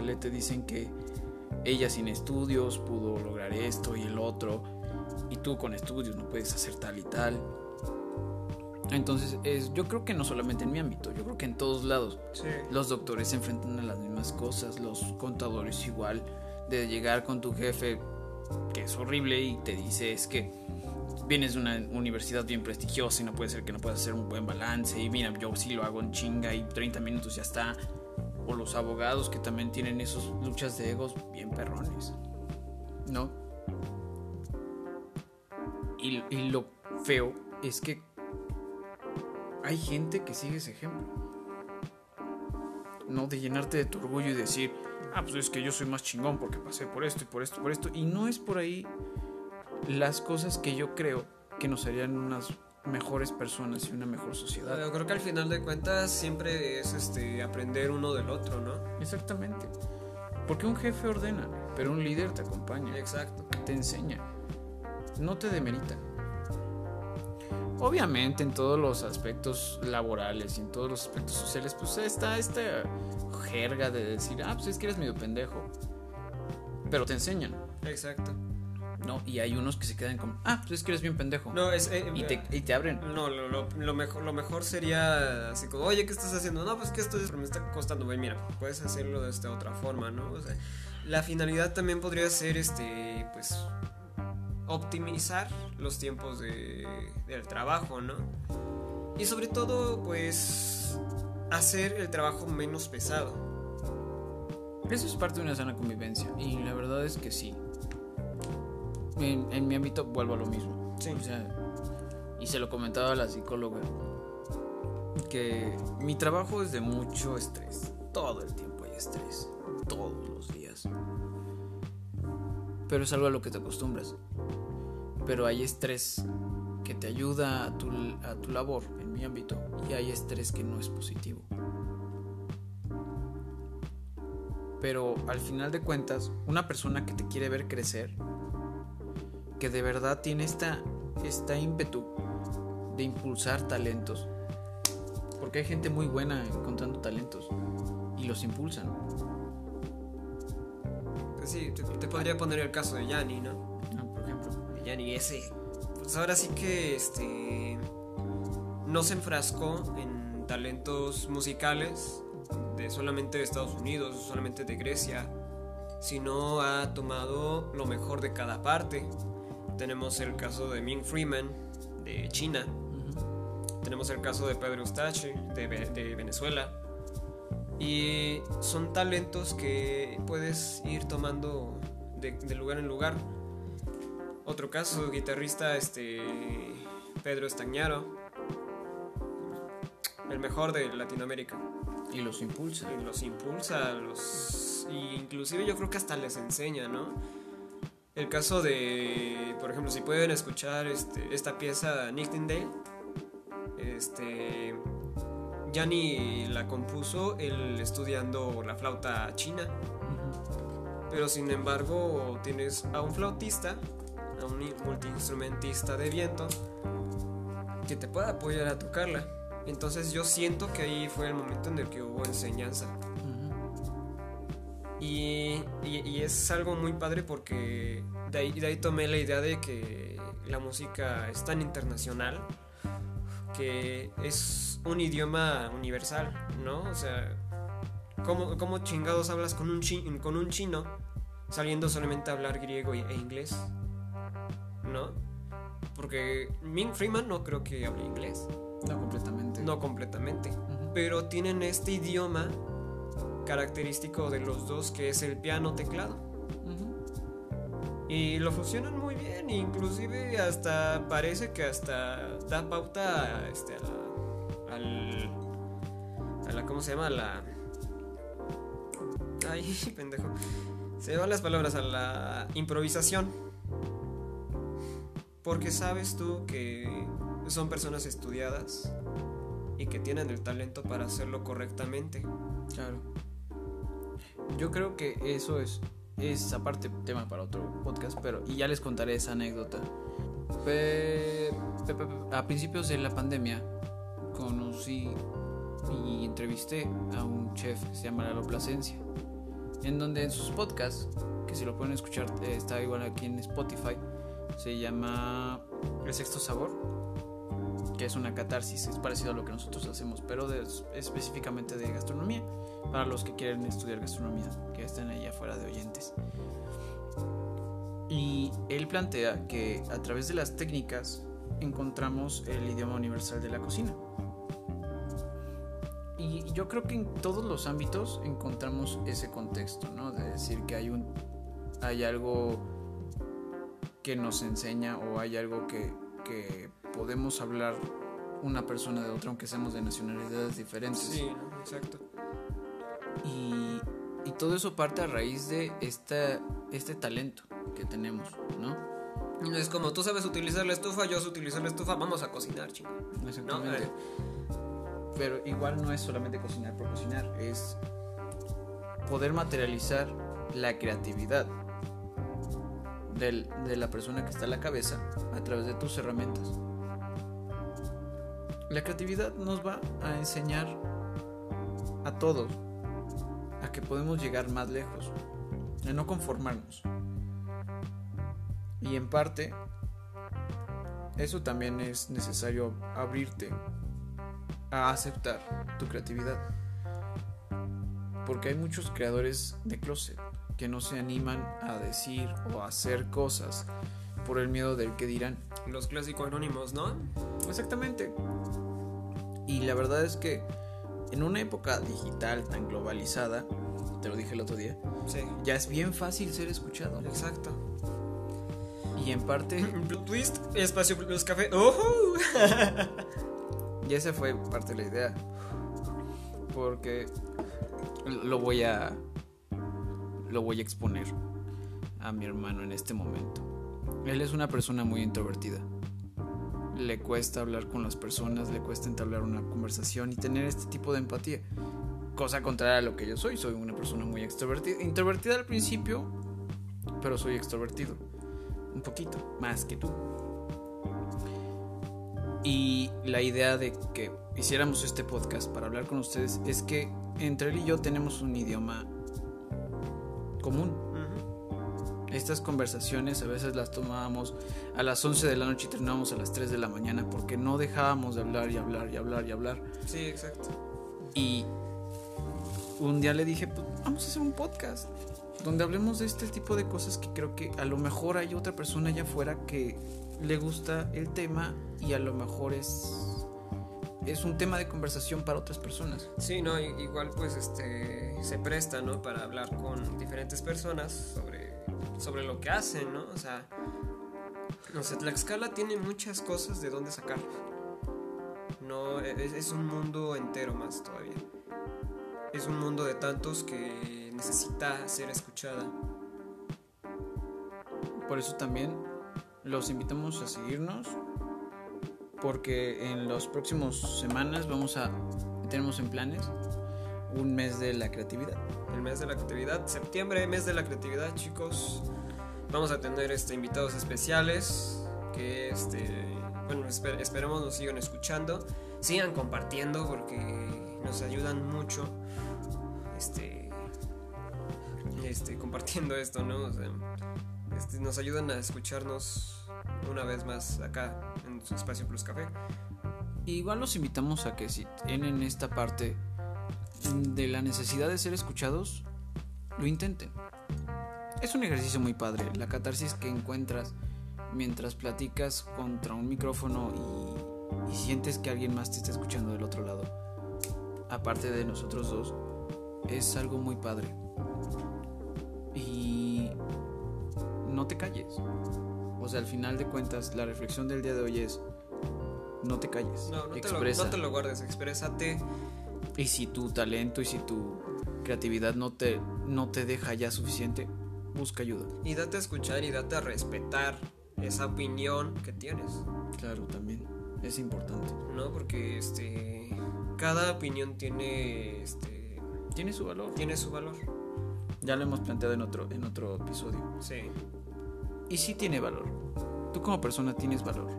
Sale, te dicen que ella sin estudios pudo lograr esto y el otro, y tú con estudios no puedes hacer tal y tal. Entonces, es, yo creo que no solamente en mi ámbito, yo creo que en todos lados. Sí. Los doctores se enfrentan a las mismas cosas, los contadores igual, de llegar con tu jefe, que es horrible, y te dice es que vienes de una universidad bien prestigiosa y no puede ser que no puedas hacer un buen balance. Y mira, yo sí lo hago en chinga y 30 minutos ya está. O los abogados que también tienen esos luchas de egos bien perrones. ¿No? Y, y lo feo es que hay gente que sigue ese ejemplo. No de llenarte de tu orgullo y decir, ah, pues es que yo soy más chingón porque pasé por esto y por esto y por esto. Y no es por ahí las cosas que yo creo que nos harían unas mejores personas y una mejor sociedad. Yo creo que al final de cuentas siempre es este aprender uno del otro, ¿no? Exactamente. Porque un jefe ordena, pero un líder te acompaña. Exacto. Te enseña. No te demerita. Obviamente en todos los aspectos laborales y en todos los aspectos sociales, pues está esta jerga de decir, ah, pues es que eres medio pendejo. Pero te enseñan. Exacto. ¿No? Y hay unos que se quedan como, ah, pues es que eres bien pendejo. No, es. eh, y, te, y te abren. No, lo, lo- lo mejor, lo mejor sería así como, oye, ¿qué estás haciendo? No, pues que esto es- me está costando, güey, mira, puedes hacerlo de esta otra forma, ¿no? O sea, la finalidad también podría ser, este, pues, optimizar los tiempos de, del trabajo, ¿no? Y sobre todo, pues, hacer el trabajo menos pesado. Eso es parte de una sana convivencia. Y la verdad es que sí. En, en mi ámbito vuelvo a lo mismo. Sí. O sea, y se lo comentaba a la psicóloga. Que mi trabajo es de mucho estrés. Todo el tiempo hay estrés. Todos los días. Pero es algo a lo que te acostumbras. Pero hay estrés que te ayuda a tu, a tu labor en mi ámbito. Y hay estrés que no es positivo. Pero al final de cuentas, una persona que te quiere ver crecer, que de verdad tiene esta, esta ímpetu de impulsar talentos, porque hay gente muy buena encontrando talentos y los impulsan. Pues sí, te, te podría poner el caso de Yanni, ¿no? Ah, Por ejemplo, Yanni ese, pues ahora sí que este no se enfrascó en talentos musicales de solamente de Estados Unidos, solamente de Grecia, sino ha tomado lo mejor de cada parte. Tenemos el caso de Ming Freeman de China, tenemos el caso de Pedro Ustache de, Ve- de Venezuela. Y son talentos que puedes ir tomando de, de lugar en lugar. Otro caso, guitarrista este Pedro Estañaro, el mejor de Latinoamérica. y los impulsa. Y los impulsa, los y inclusive yo creo que hasta les enseña, ¿no? El caso de, por ejemplo, si pueden escuchar este, esta pieza Nightingale, este Yanni la compuso él estudiando la flauta china. Pero sin embargo, tienes a un flautista, a un multiinstrumentista de viento, que te puede apoyar a tocarla. Entonces yo siento que ahí fue el momento en el que hubo enseñanza. Y, y- y es algo muy padre porque de ahí, de ahí tomé la idea de que la música es tan internacional que es un idioma universal, ¿no? O sea, ¿cómo, cómo chingados hablas con un, chi- con un chino saliendo solamente a hablar griego e inglés? ¿No? Porque Ming Freeman no creo que hable inglés, No completamente. no completamente, pero tienen este idioma característico de los dos que es el piano teclado. Ujú. Y lo funcionan muy bien, inclusive hasta parece que hasta da pauta a, este, a la, al, a la, ¿cómo se llama? A la... Ay, pendejo. Se van las palabras a la improvisación. Porque sabes tú que son personas estudiadas y que tienen el talento para hacerlo correctamente. Claro. Yo creo que eso es, es aparte tema para otro podcast, pero y ya les contaré esa anécdota. A principios de la pandemia conocí y entrevisté a un chef se llama Lalo Plasencia, en donde en sus podcasts, que si lo pueden escuchar eh, está igual aquí en Spotify, se llama El Sexto Sabor, que es una catarsis, es parecido a lo que nosotros hacemos, pero específicamente de gastronomía para los que quieren estudiar gastronomía, que estén ahí afuera de oyentes. Y él plantea que a través de las técnicas encontramos el idioma universal de la cocina. Y yo creo que en todos los ámbitos encontramos ese contexto, ¿no? De decir que hay un hay algo que nos enseña o hay algo que podemos hablar una persona de otra aunque seamos de nacionalidades diferentes. Sí, ¿no? exacto. Y, y todo eso parte a raíz de esta, este talento que tenemos, ¿no? Es como tú sabes utilizar la estufa, yo sé utilizar la estufa, vamos a cocinar, chico. Exactamente. Eh. Pero igual no es solamente cocinar por cocinar, es poder materializar la creatividad del- de la persona que está a la cabeza a través de tus herramientas. La creatividad nos va a enseñar a todos a que podemos llegar más lejos, a no conformarnos. Y en parte, eso también es necesario abrirte a aceptar tu creatividad. Porque hay muchos creadores de closet que no se animan a decir o a hacer cosas por el miedo del que dirán. Los clásicos anónimos, ¿no? Exactamente. Y la verdad es que en una época digital tan globalizada, te lo dije el otro día, Sí. ya es bien fácil ser escuchado. Exacto. Y en parte, Blue Twist, espacio Plus Café. ¡Ojo! y esa fue parte de la idea. Porque lo voy a lo voy a exponer a mi hermano en este momento. Él es una persona muy introvertida. Le cuesta hablar con las personas, le cuesta entablar una conversación y tener este tipo de empatía. Cosa contraria a lo que yo soy, soy una persona muy extrovertida. Introvertida al principio, pero soy extrovertido. Un poquito, más que tú. Y la idea de que hiciéramos este podcast para hablar con ustedes es que entre él y yo tenemos un idioma común. Estas conversaciones a veces las tomábamos a las 11 de la noche y terminábamos a las 3 de la mañana porque no dejábamos de hablar y hablar y hablar y hablar. Sí, exacto. Y un día le dije, pues vamos a hacer un podcast donde hablemos de este tipo de cosas que creo que a lo mejor hay otra persona allá afuera que le gusta el tema y a lo mejor es es un tema de conversación para otras personas. Sí, no, igual pues este se presta, ¿no? Para hablar con diferentes personas sobre, sobre lo que hacen, ¿no? O sea, no sé, Tlaxcala tiene muchas cosas de dónde sacar. No, e, es, es un mundo entero más todavía. Es un mundo de tantos que necesita ser escuchada. Por eso también los invitamos a seguirnos porque en los próximos semanas vamos a tenemos en planes un mes de la creatividad. El mes de la creatividad, septiembre, mes de la creatividad, chicos. Vamos a tener este invitados especiales que este bueno, esper- esperemos nos sigan escuchando, sigan compartiendo porque nos ayudan mucho este este compartiendo esto, ¿no? O sea, este, nos ayudan a escucharnos una vez más acá en su espacio Plus Café. Igual los invitamos a que si tienen esta parte de la necesidad de ser escuchados, lo intenten. Es un ejercicio muy padre, la catarsis que encuentras mientras platicas contra un micrófono y, y sientes que alguien más te está escuchando del otro lado, aparte de nosotros dos, es algo muy padre. Y no te calles. O sea, al final de cuentas, la reflexión del día de hoy es, no te calles, No, no te, lo, expresa. no te lo guardes, exprésate. Y si tu talento y si tu creatividad no te, no te deja ya suficiente, busca ayuda. Y date a escuchar y date a respetar esa opinión que tienes, Claro, también es importante. ¿no? Porque este cada opinión tiene este Tiene su valor. tiene su valor. Ya lo hemos planteado en otro, en otro episodio. Sí. Y sí tiene valor. Tú como persona tienes valor.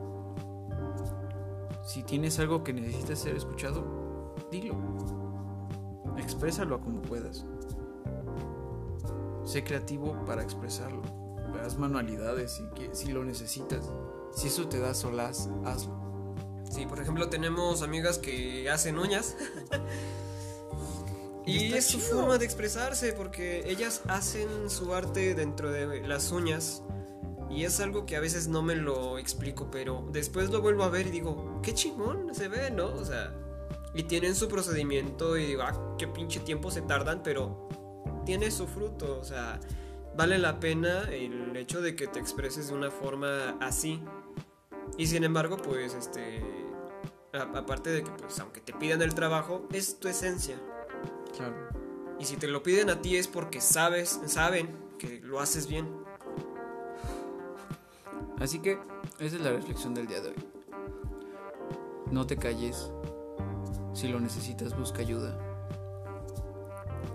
Si tienes algo que necesitas ser escuchado, dilo. Exprésalo como puedas. Sé creativo para expresarlo. Haz manualidades si, que- si lo necesitas. Si eso te da solaz, hazlo. Sí, por ejemplo, tenemos amigas que hacen uñas. Y y es su forma de expresarse porque ellas hacen su arte dentro de las uñas Y es algo que a veces no me lo explico, pero después lo vuelvo a ver y digo, qué chingón se ve, ¿no? O sea, y tienen su procedimiento y digo, ah, qué pinche tiempo se tardan, pero tiene su fruto, o sea, vale la pena el hecho de que te expreses de una forma así. Y sin embargo, pues, este, a- aparte de que, pues, aunque te pidan el trabajo, es tu esencia. Claro. Y si te lo piden a ti es porque sabes, saben que lo haces bien. Así que esa es la reflexión del día de hoy. No te calles. Si lo necesitas, busca ayuda.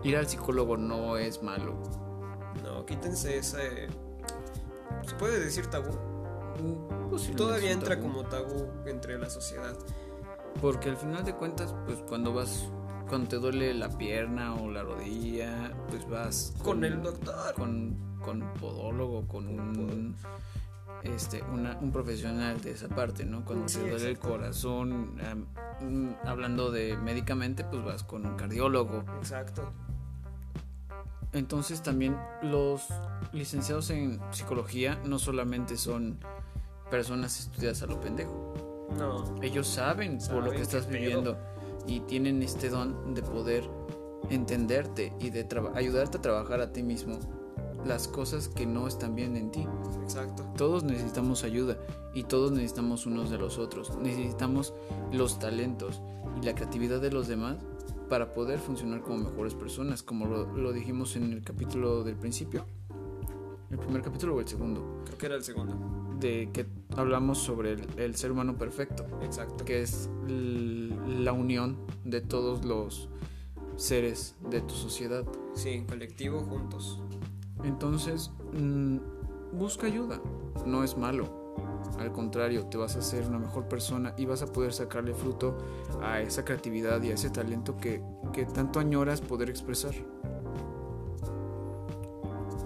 Ir al psicólogo no es malo. No, quítense ese... Se puede decir tabú. Posiblemente Todavía es un entra tabú. como tabú entre la sociedad. Porque al final de cuentas, pues cuando vas, cuando te duele la pierna o la rodilla, pues vas Con el doctor. con, con podólogo, con un este una- un profesional de esa parte, ¿no? Cuando Sí, te duele el corazón, mm, hablando de médicamente, pues vas con un cardiólogo. Exacto. Entonces también los licenciados en psicología no solamente son personas estudiadas a lo pendejo. No. Ellos saben por lo que estás pedo. viviendo y tienen este don de poder entenderte y de ayudarte a trabajar a ti mismo las cosas que no están bien en ti. Exacto. Todos necesitamos ayuda y todos necesitamos unos de los otros. Necesitamos los talentos y la creatividad de los demás para poder funcionar como mejores personas, como lo, lo dijimos en el capítulo del principio. El primer capítulo o el segundo, Creo que era el segundo. de que hablamos sobre el, el ser humano perfecto Exacto. que es la unión de todos los seres de tu sociedad. Sí, colectivo juntos. Entonces, mm, busca ayuda, no es malo. Al contrario, te vas a hacer una mejor persona y vas a poder sacarle fruto a esa creatividad y a ese talento que, que tanto añoras poder expresar.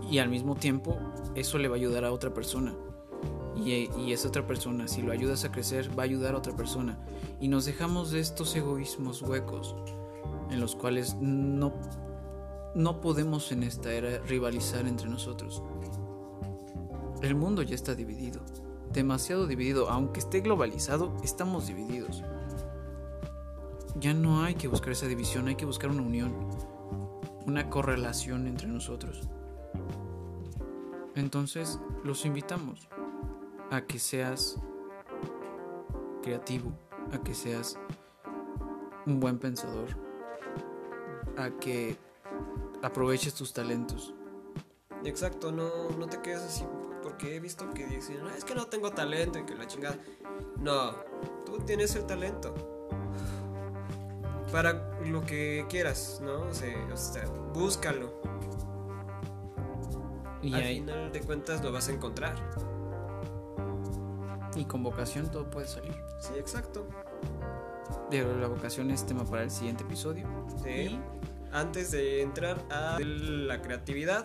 Y al mismo tiempo, eso le va a ayudar a otra persona. Y, y esa otra persona, si lo ayudas a crecer, va a ayudar a otra persona. Y nos dejamos de estos egoísmos huecos en los cuales no, no podemos en esta era rivalizar entre nosotros. El mundo ya está dividido, demasiado dividido, aunque esté globalizado, estamos divididos. Ya no hay que buscar esa división, hay que buscar una unión, una correlación entre nosotros. Entonces, los invitamos a que seas creativo, a que seas un buen pensador, a que aproveches tus talentos. Exacto, no, no te quedes así. Porque he visto que dicen, "Ah, es que no tengo talento y que la chingada. No, tú tienes el talento. Para lo que quieras, ¿no? O sea, o sea, búscalo. Y, Al ahí- final de cuentas lo vas a encontrar. y con vocación todo puede salir. Sí, exacto. Pero la vocación es tema para el siguiente episodio. Sí. Antes de entrar a la creatividad.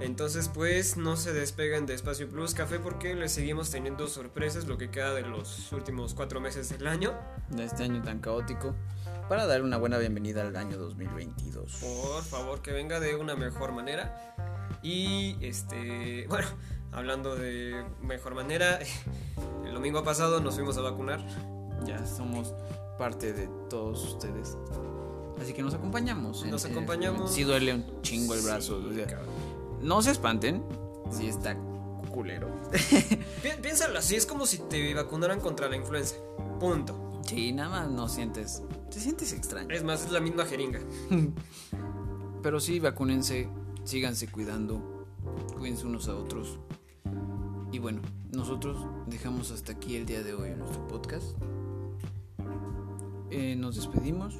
Entonces, pues no se despeguen de Espacio Plus Café porque les seguimos teniendo sorpresas lo que queda de los últimos cuatro meses del año. De este año tan caótico. Para dar una buena bienvenida al año 2022. Por favor, que venga de una mejor manera. Y este, bueno, hablando de mejor manera, el domingo pasado nos fuimos a vacunar. Ya somos parte de todos ustedes. Así que nos acompañamos. Nos en- acompañamos. Sí duele un chingo el brazo. Sí, o sea, cabrón. no se espanten. Sí está culero. Pi- Piénsalo así, es como si te vacunaran contra la influenza. Punto. Sí, nada más no sientes. Te sientes extraño. Es más, es la misma jeringa. Pero sí, vacúnense, síganse cuidando, cuídense unos a otros. Y bueno, nosotros dejamos hasta aquí el día de hoy nuestro podcast. Eh, nos despedimos.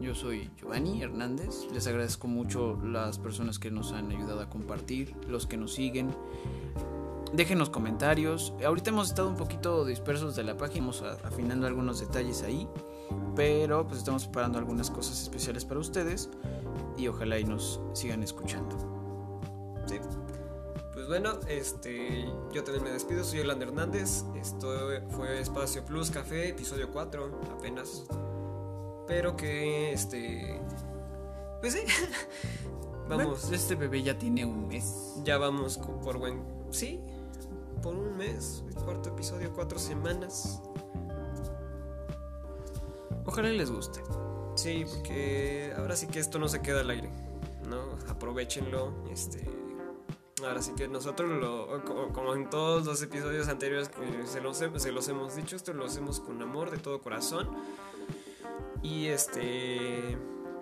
Yo soy Giovanni Hernández. Les agradezco mucho las personas que nos han ayudado a compartir, los que nos siguen. Déjenos comentarios. Ahorita hemos estado un poquito dispersos de la página, a- afinando algunos detalles ahí. Pero pues estamos preparando algunas cosas especiales para ustedes y ojalá y nos sigan escuchando. Sí. Pues bueno, este, yo también me despido, soy Yolanda Hernández. Esto fue Espacio Plus Café, episodio 4, apenas. Pero que, este, pues sí, vamos, Bueno, este bebé ya tiene un mes. ya vamos por buen, sí, por un mes, el cuarto episodio, cuatro semanas. Ojalá les guste. Sí, porque ahora sí que esto no se queda al aire, ¿no? Aprovechenlo, este... Ahora sí que nosotros, lo, co- como en todos los episodios anteriores que se los, se los hemos dicho, esto lo hacemos con amor, de todo corazón. Y este...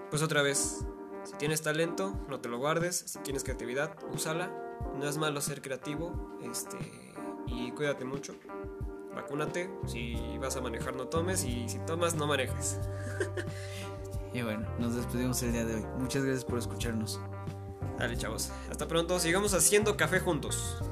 Pues otra vez, si tienes talento, no te lo guardes. Si tienes creatividad, úsala. No es malo ser creativo. Este... Y cuídate mucho. Vacúnate. Si vas a manejar, no tomes. Y si tomas, no manejes. Y bueno, nos despedimos el día de hoy. Muchas gracias por escucharnos. Dale, chavos. Hasta pronto. Sigamos haciendo café juntos.